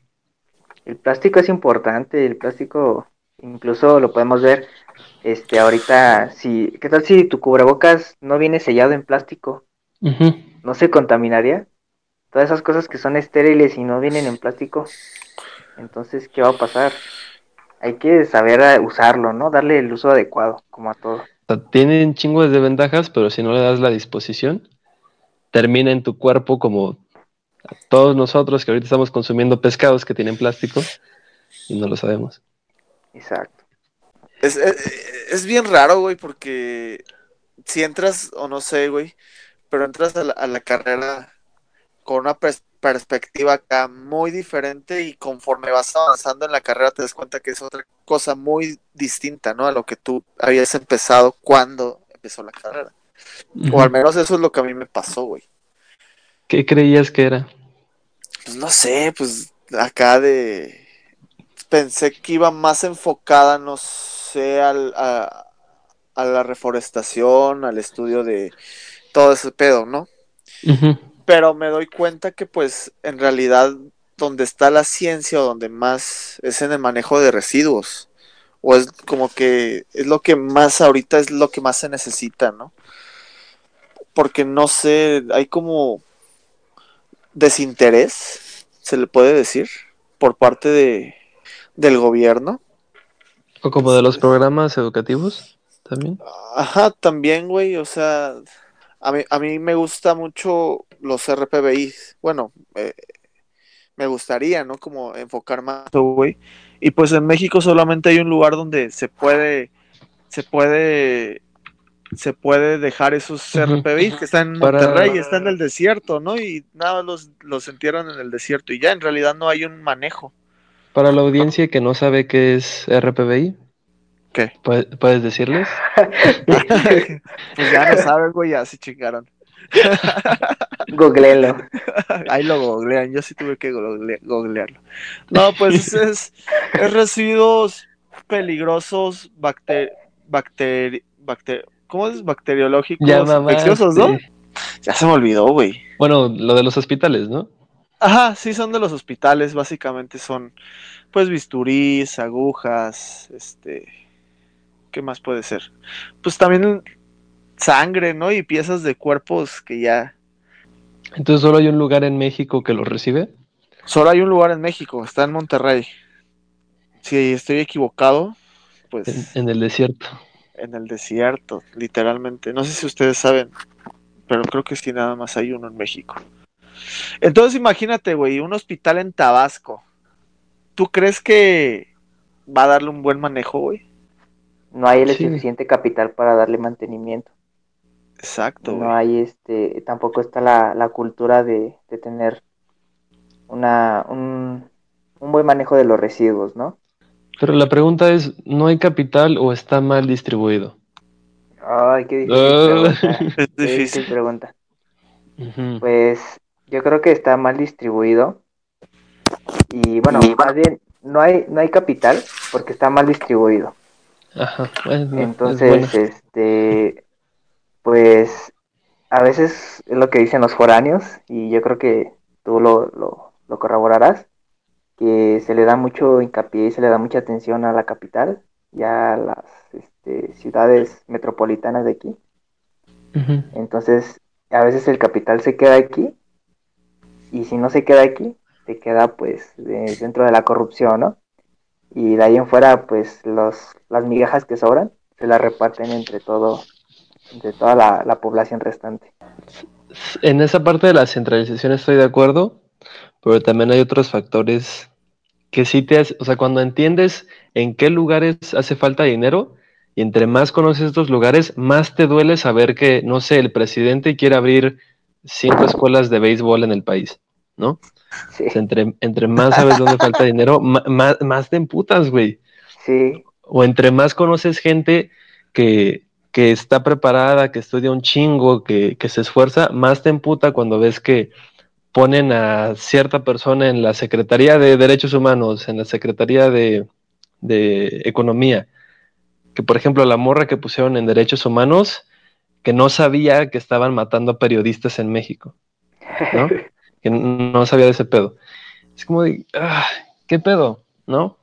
El plástico es importante, el plástico incluso lo podemos ver este ahorita si ¿qué tal si tu cubrebocas no viene sellado en plástico? ¿No se contaminaría? Todas esas cosas que son estériles y no vienen en plástico. Entonces, ¿qué va a pasar? Hay que saber eh, usarlo, ¿no? Darle el uso adecuado, como a todo. O sea, tiene un chingo de desventajas, pero si no le das la disposición, termina en tu cuerpo como todos nosotros que ahorita estamos consumiendo pescados que tienen plástico y no lo sabemos. Exacto. Es, es, es bien raro, güey, porque si entras, o no sé, güey, pero entras a la, a la carrera con una pers- perspectiva acá muy diferente y conforme vas avanzando en la carrera te das cuenta que es otra cosa muy distinta, ¿no? A lo que tú habías empezado cuando empezó la carrera. O al menos eso es lo que a mí me pasó, güey. ¿Qué creías que era? Pues no sé, pues acá de... Pensé que iba más enfocada, no sé, al, a, a la reforestación, al estudio de todo ese pedo, ¿no? Pero me doy cuenta que pues en realidad donde está la ciencia o donde más es en el manejo de residuos. O es como que es lo que más ahorita es lo que más se necesita, ¿no? Porque no sé, hay como desinterés, se le puede decir, por parte de, del gobierno. O como de los programas educativos también. Ajá, también, güey, o sea, a mí, a mí me gusta mucho los RPBI. Bueno, eh, me gustaría, ¿no? Como enfocar más, güey. Y pues en México solamente hay un lugar donde se puede, se puede, se puede dejar esos. RPBI que están en Para- Monterrey, está en el desierto, ¿no? Y nada, los, los entierran en el desierto y ya en realidad no hay un manejo. Para la audiencia que no sabe qué es RPBI, ¿Qué? ¿puedes, decirles? pues ya no saben, güey, ya se chingaron. Googleenlo. Ahí lo googlean, yo sí tuve que google- googlearlo. No, pues es, es residuos peligrosos, bacter, bacteri, bacter, ¿cómo es? Bacteriológicos, Ya infecciosos, ¿no? Ya se me olvidó, güey. Bueno, lo de los hospitales, ¿no? Ajá, sí son de los hospitales, básicamente son pues bisturís, agujas, este, ¿qué más puede ser? Pues también sangre, ¿no? Y piezas de cuerpos que ya... Entonces solo hay un lugar en México que lo recibe. Solo hay un lugar en México, está en Monterrey. Si estoy equivocado, pues... En, en el desierto. En el desierto, literalmente. No sé si ustedes saben, pero creo que sí, nada más hay uno en México. Entonces imagínate, güey, un hospital en Tabasco. ¿Tú crees que va a darle un buen manejo, güey? No hay el Sí. suficiente capital para darle mantenimiento. Exacto, No güey. hay este, tampoco está la, la cultura de, de tener una, un, un buen manejo de los residuos, ¿no? Pero la pregunta es, ¿no hay capital o está mal distribuido? Ay, qué difícil Ah. pregunta. Es Qué difícil pregunta. Pues yo creo que está mal distribuido. Y bueno, más bien, no hay, no hay capital porque está mal distribuido. Ajá. bueno, es. Entonces, este, pues a veces es lo que dicen los foráneos, y yo creo que tú lo, lo, lo corroborarás, que se le da mucho hincapié y se le da mucha atención a la capital, ya a las este, ciudades metropolitanas de aquí. Entonces, a veces el capital se queda aquí, y si no se queda aquí, se queda pues de- dentro de la corrupción, ¿no? Y de ahí en fuera, pues los, las migajas que sobran se las reparten entre todo, entre toda la, la población restante. En esa parte de la centralización estoy de acuerdo, pero también hay otros factores que sí te hace, o sea, cuando entiendes en qué lugares hace falta dinero y entre más conoces estos lugares, más te duele saber que, no sé, el presidente quiere abrir cinco escuelas de béisbol en el país, ¿no? Sí, O sea, entre, entre más sabes dónde falta dinero, más, más te emputas, güey. sí, O entre más conoces gente que, que está preparada, que estudia un chingo, que, que se esfuerza, más te emputa cuando ves que ponen a cierta persona en la Secretaría de Derechos Humanos, en la Secretaría de, de Economía, que por ejemplo la morra que pusieron en Derechos Humanos, que no sabía que estaban matando a periodistas en México, ¿no? que no sabía de ese pedo. Es como de, ah, ¿qué pedo? ¿No?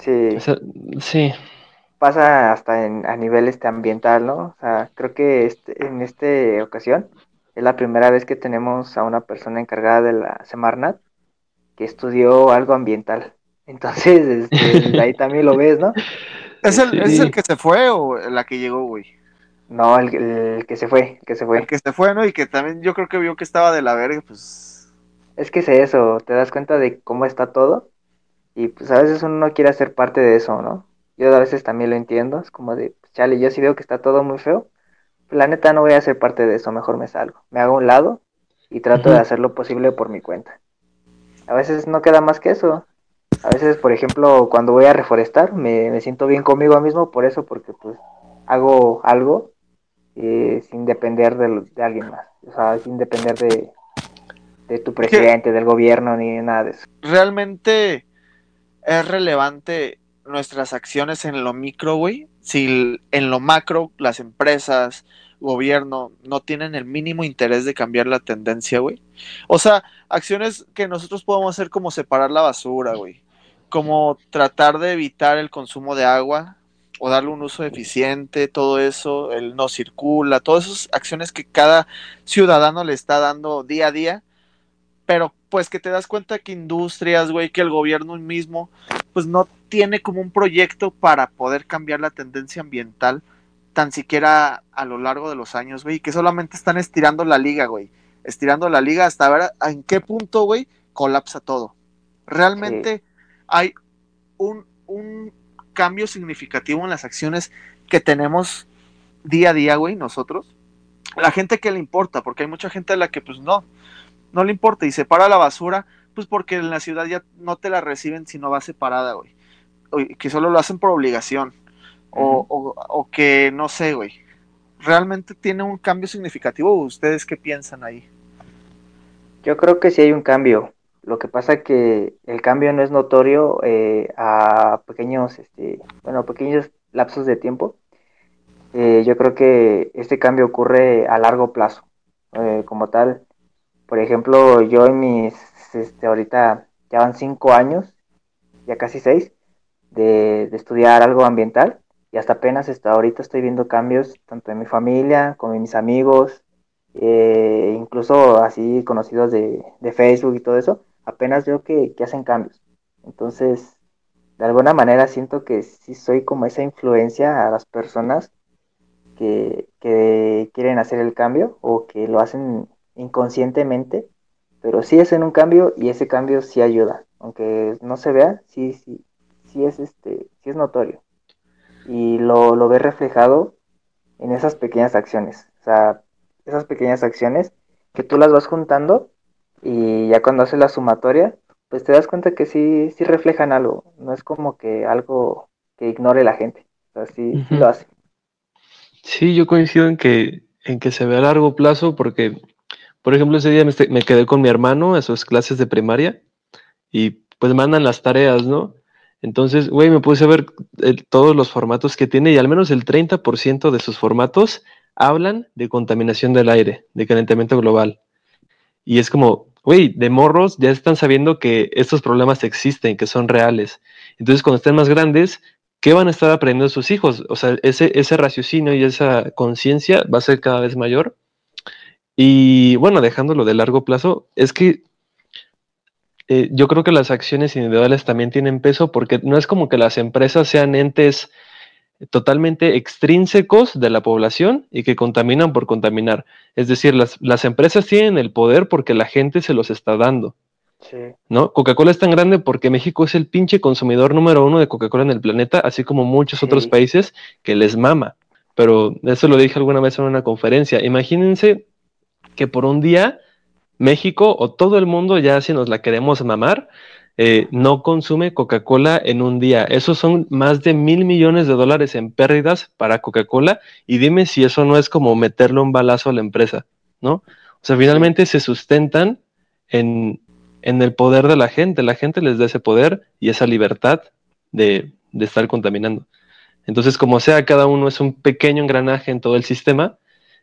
sí. O sea, sí. Pasa hasta en, a nivel este ambiental, ¿no? O sea, creo que este, en esta ocasión es la primera vez que tenemos a una persona encargada de la Semarnat que estudió algo ambiental. Entonces, este, desde ahí también lo ves, ¿no? ¿Es el, Sí. ¿Es el que se fue o la que llegó, güey? No, el, el que se fue, el que se El fue. que se fue, ¿no? Y que también yo creo que vio que estaba de la verga, pues... Es que es eso, te das cuenta de cómo está todo y pues a veces uno no quiere ser parte de eso, ¿no? Yo a veces también lo entiendo, es como de, pues, chale, yo sí veo que está todo muy feo, pues la neta no voy a ser parte de eso, mejor me salgo. Me hago a un lado y trato de hacer lo posible por mi cuenta. A veces no queda más que eso. A veces, por ejemplo, cuando voy a reforestar, me, me siento bien conmigo mismo por eso, porque pues hago algo eh, sin depender de, de alguien más. O sea, sin depender de, de tu presidente, del gobierno, ni nada de eso. realmente es relevante nuestras acciones en lo micro, güey. Si en lo macro las empresas, gobierno no tienen el mínimo interés de cambiar la tendencia, güey. O sea, acciones que nosotros podemos hacer como separar la basura, güey. Como tratar de evitar el consumo de agua o darle un uso eficiente, todo eso, el no circula, todas esas acciones que cada ciudadano le está dando día a día pero pues que te das cuenta que industrias, güey, que el gobierno mismo, pues no tiene como un proyecto para poder cambiar la tendencia ambiental tan siquiera a lo largo de los años, güey, que solamente están estirando la liga, güey, estirando la liga hasta ver en qué punto, güey, colapsa todo. Realmente hay un, un cambio significativo en las acciones que tenemos día a día, güey, nosotros. La gente que le importa, porque hay mucha gente a la que pues no, no le importa y separa la basura, pues porque en la ciudad ya no te la reciben si no va separada, güey. O que solo lo hacen por obligación. O, o, o que no sé, güey. ¿Realmente tiene un cambio significativo? ¿Ustedes qué piensan ahí? Yo creo que sí hay un cambio. Lo que pasa que el cambio no es notorio eh, a pequeños, este, bueno, pequeños lapsos de tiempo. Eh, yo creo que este cambio ocurre a largo plazo. Eh, como tal, por ejemplo, yo en mis, este, ahorita ya van cinco años, ya casi seis, de, de estudiar algo ambiental y hasta apenas ahorita estoy viendo cambios tanto en mi familia como en mis amigos, eh, incluso así conocidos de, de, Facebook y todo eso, apenas veo que, que, hacen cambios. Entonces, de alguna manera siento que sí soy como esa influencia a las personas que, que quieren hacer el cambio o que lo hacen inconscientemente, pero sí hacen un cambio y ese cambio sí ayuda, aunque no se vea, sí, sí, sí es este, sí es notorio. Y lo, lo ves reflejado en esas pequeñas acciones. O sea, esas pequeñas acciones que tú las vas juntando y ya cuando haces la sumatoria, pues te das cuenta que sí, sí reflejan algo. No es como que algo que ignore la gente. O sea, sí, uh -huh. sí lo hace. Sí, yo coincido en que, en que se ve a largo plazo porque, por ejemplo, ese día me, me quedé con mi hermano a sus clases de primaria y pues mandan las tareas, ¿no? Entonces, güey, me puse a ver el, todos los formatos que tiene y al menos el 30% de sus formatos hablan de contaminación del aire, de calentamiento global. Y es como, güey, de morros ya están sabiendo que estos problemas existen, que son reales. Entonces, cuando estén más grandes, ¿qué van a estar aprendiendo sus hijos? O sea, ese, ese raciocinio y esa conciencia va a ser cada vez mayor. Y bueno, dejándolo de largo plazo, es que eh, yo creo que las acciones individuales también tienen peso porque no es como que las empresas sean entes totalmente extrínsecos de la población y que contaminan por contaminar. Es decir, las, las empresas tienen el poder porque la gente se los está dando. Sí. ¿no? Coca-Cola es tan grande porque México es el pinche consumidor número uno de Coca-Cola en el planeta, así como muchos Sí. otros países que les mama. Pero eso lo dije alguna vez en una conferencia. Imagínense que por un día México o todo el mundo, ya si nos la queremos mamar, eh, no consume Coca-Cola en un día. Esos son más de mil millones de dólares en pérdidas para Coca-Cola. Y dime si eso no es como meterle un balazo a la empresa, ¿no? O sea, finalmente se sustentan en, en el poder de la gente. La gente les da ese poder y esa libertad de, de estar contaminando. Entonces, como sea, cada uno es un pequeño engranaje en todo el sistema,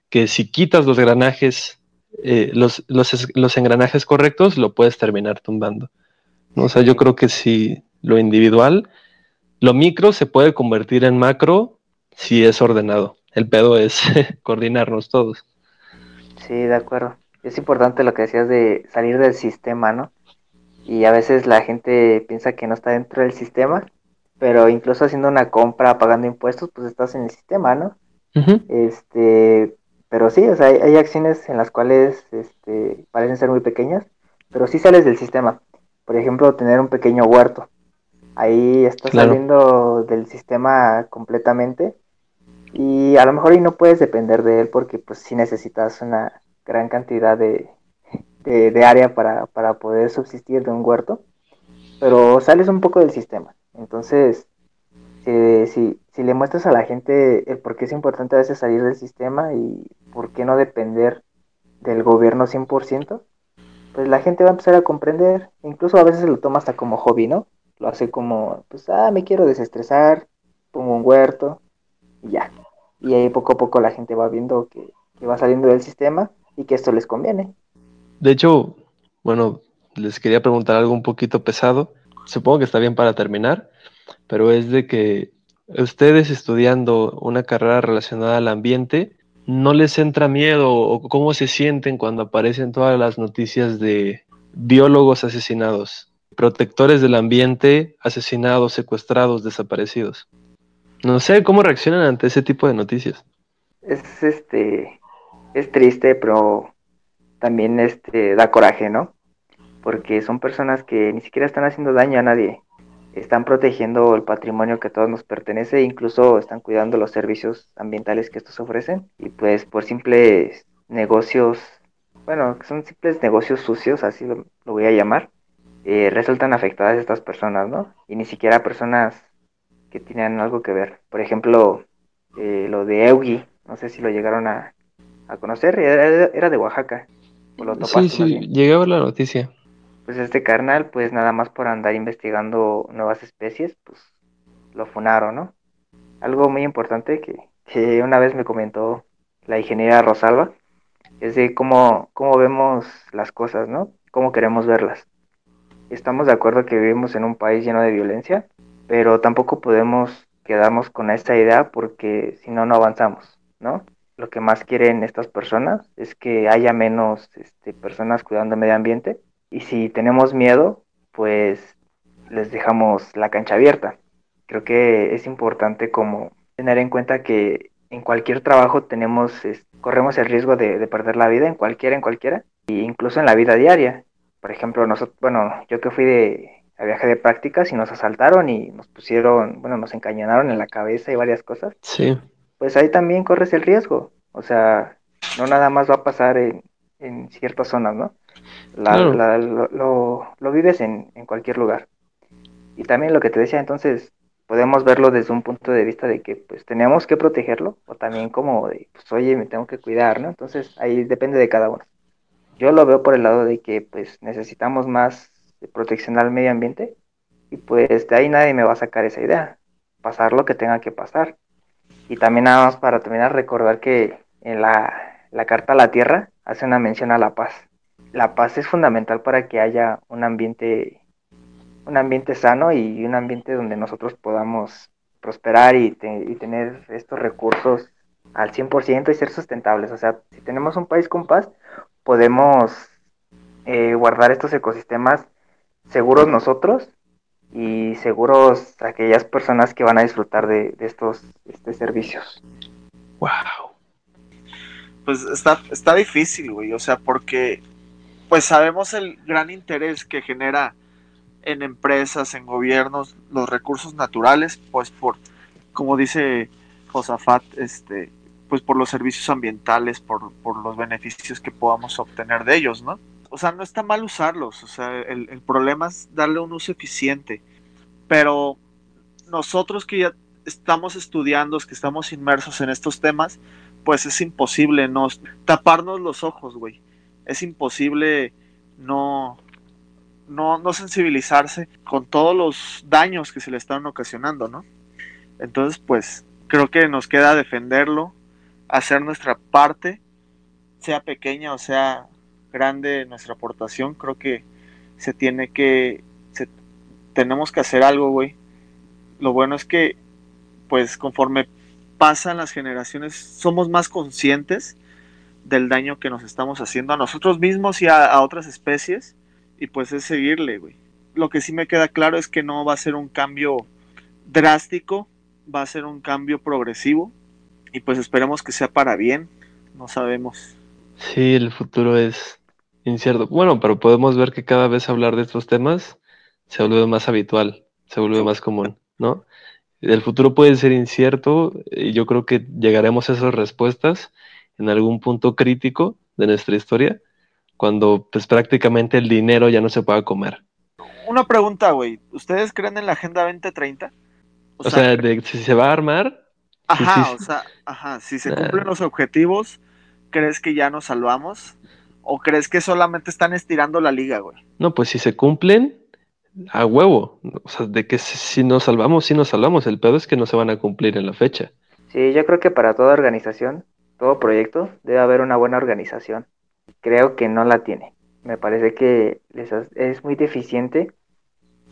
que si quitas los granajes, eh, los, los, los, engranajes correctos, lo puedes terminar tumbando. ¿no? O sea, yo creo que si lo individual, lo micro se puede convertir en macro si es ordenado. El pedo es coordinarnos todos. Sí, de acuerdo. Es importante lo que decías de salir del sistema, ¿no? Y a veces la gente piensa que no está dentro del sistema, pero incluso haciendo una compra, pagando impuestos, pues estás en el sistema, ¿no? Uh -huh. Este, pero sí, o sea, hay, hay, acciones en las cuales este, parecen ser muy pequeñas, pero sí sales del sistema. Por ejemplo, tener un pequeño huerto. Ahí estás claro. saliendo del sistema completamente y a lo mejor ahí no puedes depender de él porque pues sí necesitas una gran cantidad de, de, de área para, para poder subsistir de un huerto, pero sales un poco del sistema. Entonces, si, si, le muestras a la gente el por qué es importante a veces salir del sistema y por qué no depender del gobierno 100%, pues la gente va a empezar a comprender, incluso a veces lo toma hasta como hobby, ¿no? Lo hace como, pues, ah, me quiero desestresar, pongo un huerto y ya. Y ahí poco a poco la gente va viendo que va saliendo del sistema y que esto les conviene. De hecho, bueno, les quería preguntar algo un poquito pesado. Supongo que está bien para terminar pero es de que ustedes estudiando una carrera relacionada al ambiente, ¿no les entra miedo o cómo se sienten cuando aparecen todas las noticias de biólogos asesinados, protectores del ambiente asesinados, secuestrados, desaparecidos? No sé cómo reaccionan ante ese tipo de noticias. Es este es triste, pero también este da coraje, ¿no? Porque son personas que ni siquiera están haciendo daño a nadie están protegiendo el patrimonio que a todos nos pertenece incluso están cuidando los servicios ambientales que estos ofrecen y pues por simples negocios, bueno, son simples negocios sucios, así lo, lo voy a llamar, eh, resultan afectadas estas personas, ¿no? Y ni siquiera personas que tienen algo que ver. Por ejemplo, eh, lo de Eugi, no sé si lo llegaron a, a conocer, era, era, de Oaxaca. Lo sí, sí, llegué a ver la noticia pues este carnal, pues nada más por andar investigando nuevas especies, pues lo funaron, ¿no? Algo muy importante que, que una vez me comentó la ingeniera Rosalba, es de cómo, cómo vemos las cosas, ¿no? Cómo queremos verlas. Estamos de acuerdo que vivimos en un país lleno de violencia, pero tampoco podemos quedarnos con esta idea porque si no, no avanzamos, ¿no? Lo que más quieren estas personas es que haya menos este, personas cuidando el medio ambiente y si tenemos miedo, pues les dejamos la cancha abierta. Creo que es importante como tener en cuenta que en cualquier trabajo tenemos, corremos el riesgo de, perder la vida, en cualquiera, en cualquiera, e incluso en la vida diaria. Por ejemplo, nosotros, bueno, yo que fui de a viaje de prácticas y nos asaltaron y nos pusieron, bueno, nos encañonaron en la cabeza y varias cosas. Sí. Pues ahí también corres el riesgo. O sea, no nada más va a pasar en, en ciertas zonas, ¿no? lo, lo, vives en, en cualquier lugar. Y también lo que te decía, entonces, podemos verlo desde un punto de vista de que pues tenemos que protegerlo o también como de, pues oye, me tengo que cuidar, ¿no? Entonces ahí depende de cada uno. Yo lo veo por el lado de que pues necesitamos más protección al medio ambiente y pues de ahí nadie me va a sacar esa idea, pasar lo que tenga que pasar. Y también nada más para terminar recordar que en la, la Carta a la Tierra hace una mención a la paz. La paz es fundamental para que haya un ambiente un ambiente sano y un ambiente donde nosotros podamos prosperar y, tener estos recursos al 100% y ser sustentables. O sea, si tenemos un país con paz, podemos eh, guardar estos ecosistemas seguros nosotros y seguros aquellas personas que van a disfrutar de, estos servicios. Wow. Pues está, está difícil, güey. O sea, porque pues sabemos el gran interés que genera en empresas, en gobiernos, los recursos naturales, pues por, como dice Josafat, este, pues por los servicios ambientales, por, por, los beneficios que podamos obtener de ellos, ¿no? O sea, no está mal usarlos, o sea, el, el problema es darle un uso eficiente, pero nosotros que ya estamos estudiando, que estamos inmersos en estos temas, pues es imposible no taparnos los ojos, güey. Es imposible no, no, sensibilizarse con todos los daños que se le están ocasionando, ¿no? Entonces, pues creo que nos queda defenderlo, hacer nuestra parte, sea pequeña o sea grande nuestra aportación, creo que se tiene que, tenemos que hacer algo, güey. Lo bueno es que, pues conforme pasan las generaciones, somos más conscientes del daño que nos estamos haciendo a nosotros mismos y a otras especies y pues es seguirle, güey. Lo que sí me queda claro es que no va a ser un cambio drástico, va a ser un cambio progresivo y pues esperemos que sea para bien, no sabemos. Sí, el futuro es incierto. Bueno, pero podemos ver que cada vez hablar de estos temas se vuelve más habitual, se vuelve más común, ¿no? El futuro puede ser incierto y yo creo que llegaremos a esas respuestas en algún punto crítico de nuestra historia cuando pues prácticamente el dinero ya no se pueda comer. Una pregunta, güey. ¿Ustedes creen en la Agenda 2030? O, sea, si se va a armar. Ajá, o sea, ajá, si se cumplen los objetivos, ¿crees que ya nos salvamos? ¿O crees que solamente están estirando la liga, güey? No, pues si se cumplen, a huevo. O sea, de que si nos salvamos, si nos salvamos. El pedo es que no se van a cumplir en la fecha. Sí, yo creo que para toda organización, todo proyecto, debe haber una buena organización creo que no la tiene. Me parece que es muy deficiente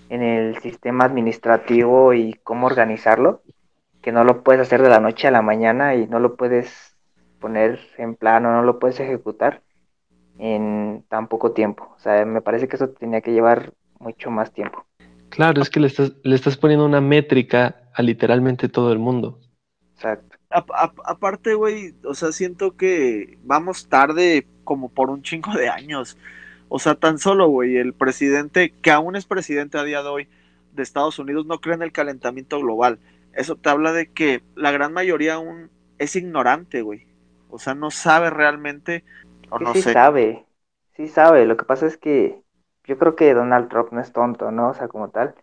en el sistema administrativo y cómo organizarlo, que no lo puedes hacer de la noche a la mañana y no lo puedes poner en plano, no lo puedes ejecutar en tan poco tiempo. O sea, me parece que eso tenía que llevar mucho más tiempo. Claro, es que le estás, le estás poniendo una métrica a literalmente todo el mundo. Exacto. aparte, güey, o sea, siento que vamos tarde como por un chingo de años. O sea, tan solo, güey, el presidente, que aún es presidente a día de hoy de Estados Unidos, no cree en el calentamiento global. Eso te habla de que la gran mayoría aún es ignorante, güey. O sea, no sabe realmente, o sí, no sí sabe, sí sabe. Lo que pasa es que yo creo que Donald Trump no es tonto, ¿no? O sea, como tal.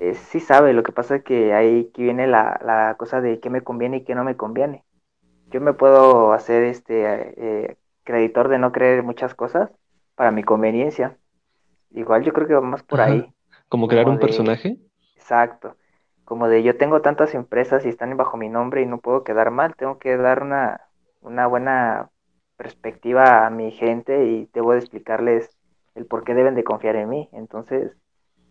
Eh, sí sabe, lo que pasa es que ahí que viene la, la cosa de qué me conviene y qué no me conviene. Yo me puedo hacer este eh, creditor de no creer muchas cosas para mi conveniencia. Igual yo creo que vamos por ahí. ¿Como crear un personaje? Exacto. Como de yo tengo tantas empresas y están bajo mi nombre y no puedo quedar mal, tengo que dar una, una buena perspectiva a mi gente y debo de explicarles el por qué deben de confiar en mí. Entonces,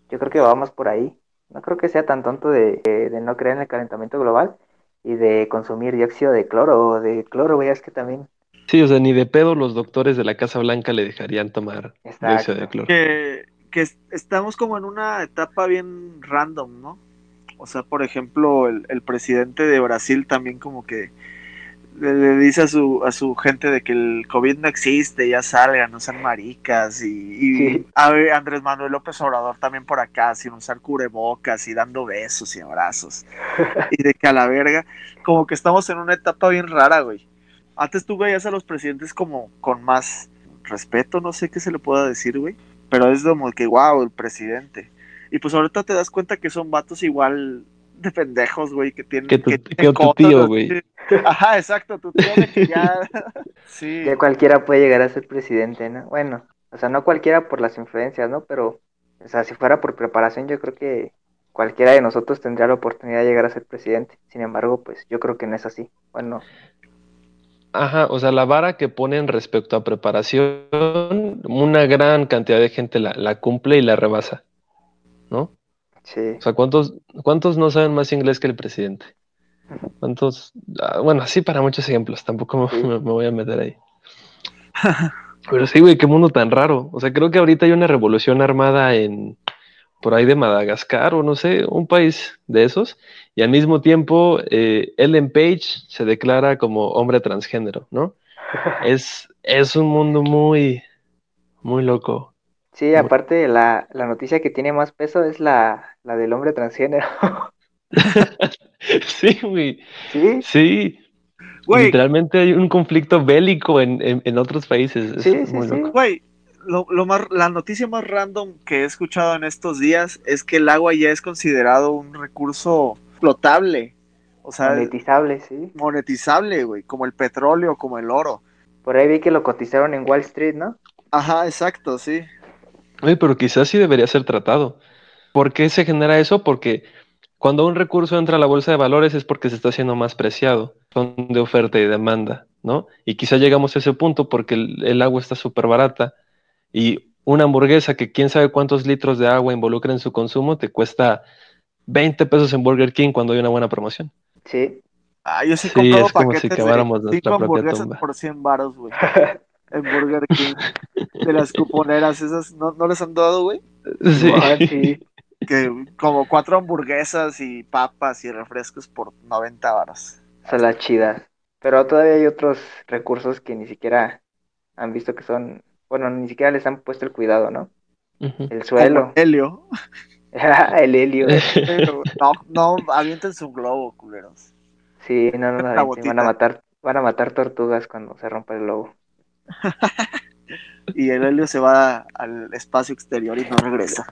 yo creo que vamos por ahí. No creo que sea tan tonto de, de no creer en el calentamiento global y de consumir dióxido de cloro o de cloro, güey, es que también Sí, o sea, ni de pedo los doctores de la Casa Blanca le dejarían tomar dióxido de cloro. Que, que estamos como en una etapa bien random, ¿no? O sea, por ejemplo, el, el presidente de Brasil también como que le, le, dice a su, a su gente de que el COVID no existe, ya salgan, no sean maricas. Y, y Sí. a ver, Andrés Manuel López Obrador también por acá, sin usar cubrebocas y dando besos y abrazos. y de que a la verga, como que estamos en una etapa bien rara, güey. Antes tú veías a los presidentes como con más respeto, no sé qué se le pueda decir, güey. Pero es como que, wow, el presidente. Y pues ahorita te das cuenta que son vatos igual de pendejos, güey, que tienen Que tu- que tu tío, güey. Ajá, exacto, tu tío de que ya. sí. ya cualquiera puede llegar a ser presidente, ¿no? Bueno, o sea, no cualquiera por las influencias, ¿no? Pero, o sea, si fuera por preparación, yo creo que cualquiera de nosotros tendría la oportunidad de llegar a ser presidente. Sin embargo, pues yo creo que no es así. Bueno, Ajá, o sea, la vara que ponen respecto a preparación, una gran cantidad de gente la, la cumple y la rebasa, ¿no? Sí. O sea, ¿cuántos, ¿cuántos no saben más inglés que el presidente? ¿Cuántos? Ah, bueno, sí, para muchos ejemplos, tampoco me, Sí. me- me voy a meter ahí. Pero sí, güey, qué mundo tan raro. O sea, creo que ahorita hay una revolución armada en por ahí de Madagascar o no sé, un país de esos, y al mismo tiempo eh, Ellen Page se declara como hombre transgénero, ¿no? Es, es un mundo muy, muy loco. Sí, aparte la, la noticia que tiene más peso es la, la del hombre transgénero. Sí, güey. ¿Sí? Sí, Güey, literalmente hay un conflicto bélico en, en, en otros países. Es Sí, sí, muy sí. loco. güey, lo, lo más, la noticia más random que he escuchado en estos días es que el agua ya es considerado un recurso flotable. O sea, Monetizable, sí. monetizable, güey, como el petróleo, como el oro. Por ahí vi que lo cotizaron en Wall Street, ¿no? Ajá, exacto, sí. Oye, pero quizás sí debería ser tratado. ¿Por qué se genera eso? Porque cuando un recurso entra a la bolsa de valores es porque se está haciendo más preciado. Son de oferta y demanda, ¿no? Y quizá llegamos a ese punto porque el, el agua está súper barata y una hamburguesa que quién sabe cuántos litros de agua involucra en su consumo te cuesta 20 pesos en Burger King cuando hay una buena promoción. Sí. Ah, yo sí Sí, es como si de nuestra 5 propia hamburguesas tumba. por 100 baros, güey. En Burger King. De las cuponeras, esas, ¿no, no les han dado, güey? Sí. Sí. Que como cuatro hamburguesas y papas y refrescos por 90 baros. Son las chidas. Pero todavía hay otros recursos que ni siquiera han visto que son, bueno, ni siquiera les han puesto el cuidado, ¿no? El Como suelo, helio. el helio. No, no, avienten su globo, culeros. Sí, no, no, no, van a matar, van a matar tortugas cuando se rompa el lobo. Y el helio se va al espacio exterior y no regresa.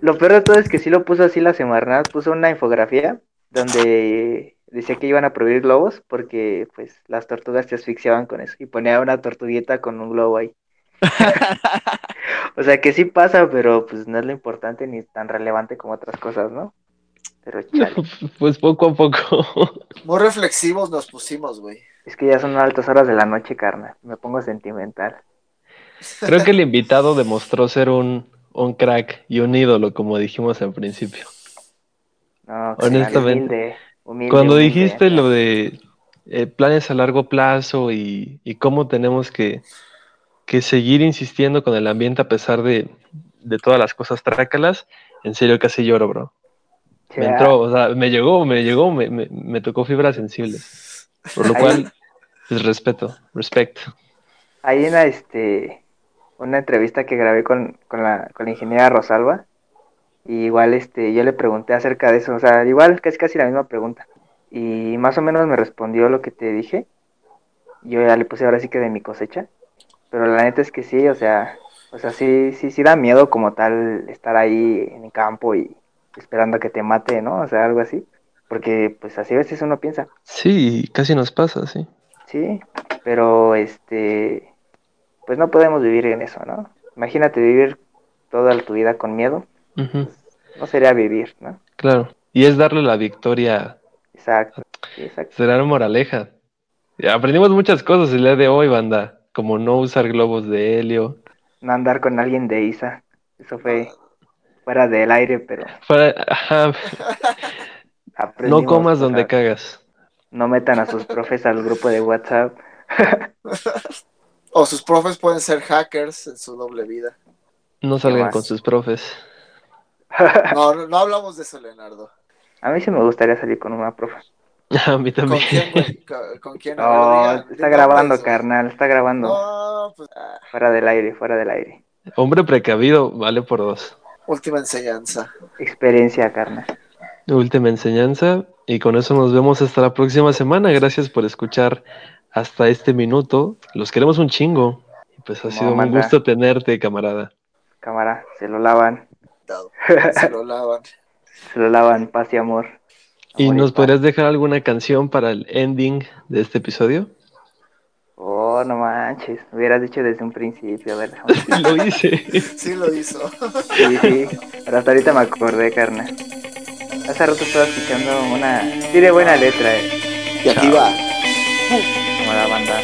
Lo peor de todo es que sí lo puso así la Semarnat, puso una infografía donde decía que iban a prohibir globos porque pues las tortugas se asfixiaban con eso y ponía una tortuguita con un globo ahí. O sea que sí pasa, pero pues no es lo importante ni tan relevante como otras cosas, ¿no? Pero chale, Pues poco a poco. Muy reflexivos nos pusimos, güey. Es que ya son altas horas de la noche, carnal. Me pongo sentimental. Creo que el invitado demostró ser un, un crack y un ídolo, como dijimos al principio. No, Honestamente. humilde, humilde, Cuando humilde, dijiste ¿no? lo de eh, planes a largo plazo y, y cómo tenemos que, que seguir insistiendo con el ambiente a pesar de, de todas las cosas trácalas, en serio casi lloro, bro. Me entró, o sea, me llegó, me llegó, me, me, me tocó fibras sensibles. Por lo Ahí- cual, pues respeto, respect. Hay una, este, una entrevista que grabé con, con, la, con la ingeniera Rosalba. Y igual, este, yo le pregunté acerca de eso. O sea, igual casi casi la misma pregunta. Y más o menos me respondió lo que te dije. Yo ya le puse ahora sí que de mi cosecha. Pero la neta es que sí, o sea, o sea, sí, sí, sí da miedo como tal estar ahí en el campo y esperando a que te mate, ¿no? O sea, algo así. Porque pues así a veces uno piensa. Sí, casi nos pasa, sí. Sí, pero este, pues no podemos vivir en eso, ¿no? Imagínate vivir toda tu vida con miedo, no sería vivir, ¿no? claro. Y es darle la victoria, Exacto, sí, exacto. será la moraleja. Aprendimos muchas cosas el día de hoy, banda. como no usar globos de helio. No andar con alguien de ISA. Eso fue fuera del aire, pero Fuera- ajá, no comas donde cagas. No metan a sus profes al grupo de WhatsApp. O sus profes pueden ser hackers en su doble vida. No salgan con sus profes. No, no, no hablamos de eso, Leonardo. A mí sí me gustaría salir con una profe. A mí ¿Con también. quién, güey? ¿Con, con quién? No, digan- está grabando, carnal, está grabando. No, pues, ah, Fuera del aire, fuera del aire. Hombre precavido vale por dos. última enseñanza. Experiencia, carnal. Última enseñanza. Y con eso nos vemos hasta la próxima semana. Gracias por escuchar hasta este minuto. Los queremos un chingo. Pues ha Como sido un manda. gusto tenerte, camarada. Cámara, se lo lavan. Se lo lavan. se lo lavan, paz y amor. ¿Y Amor nos podrías dejar alguna canción para el ending de este episodio? Oh, no manches, hubieras dicho desde un principio, a ver. déjame- Lo hice. Sí lo hizo. Sí, sí, pero hasta ahorita me acordé, carnal. Hace rato estaba escuchando una... Tiene buena letra, eh, Y aquí va. como la banda.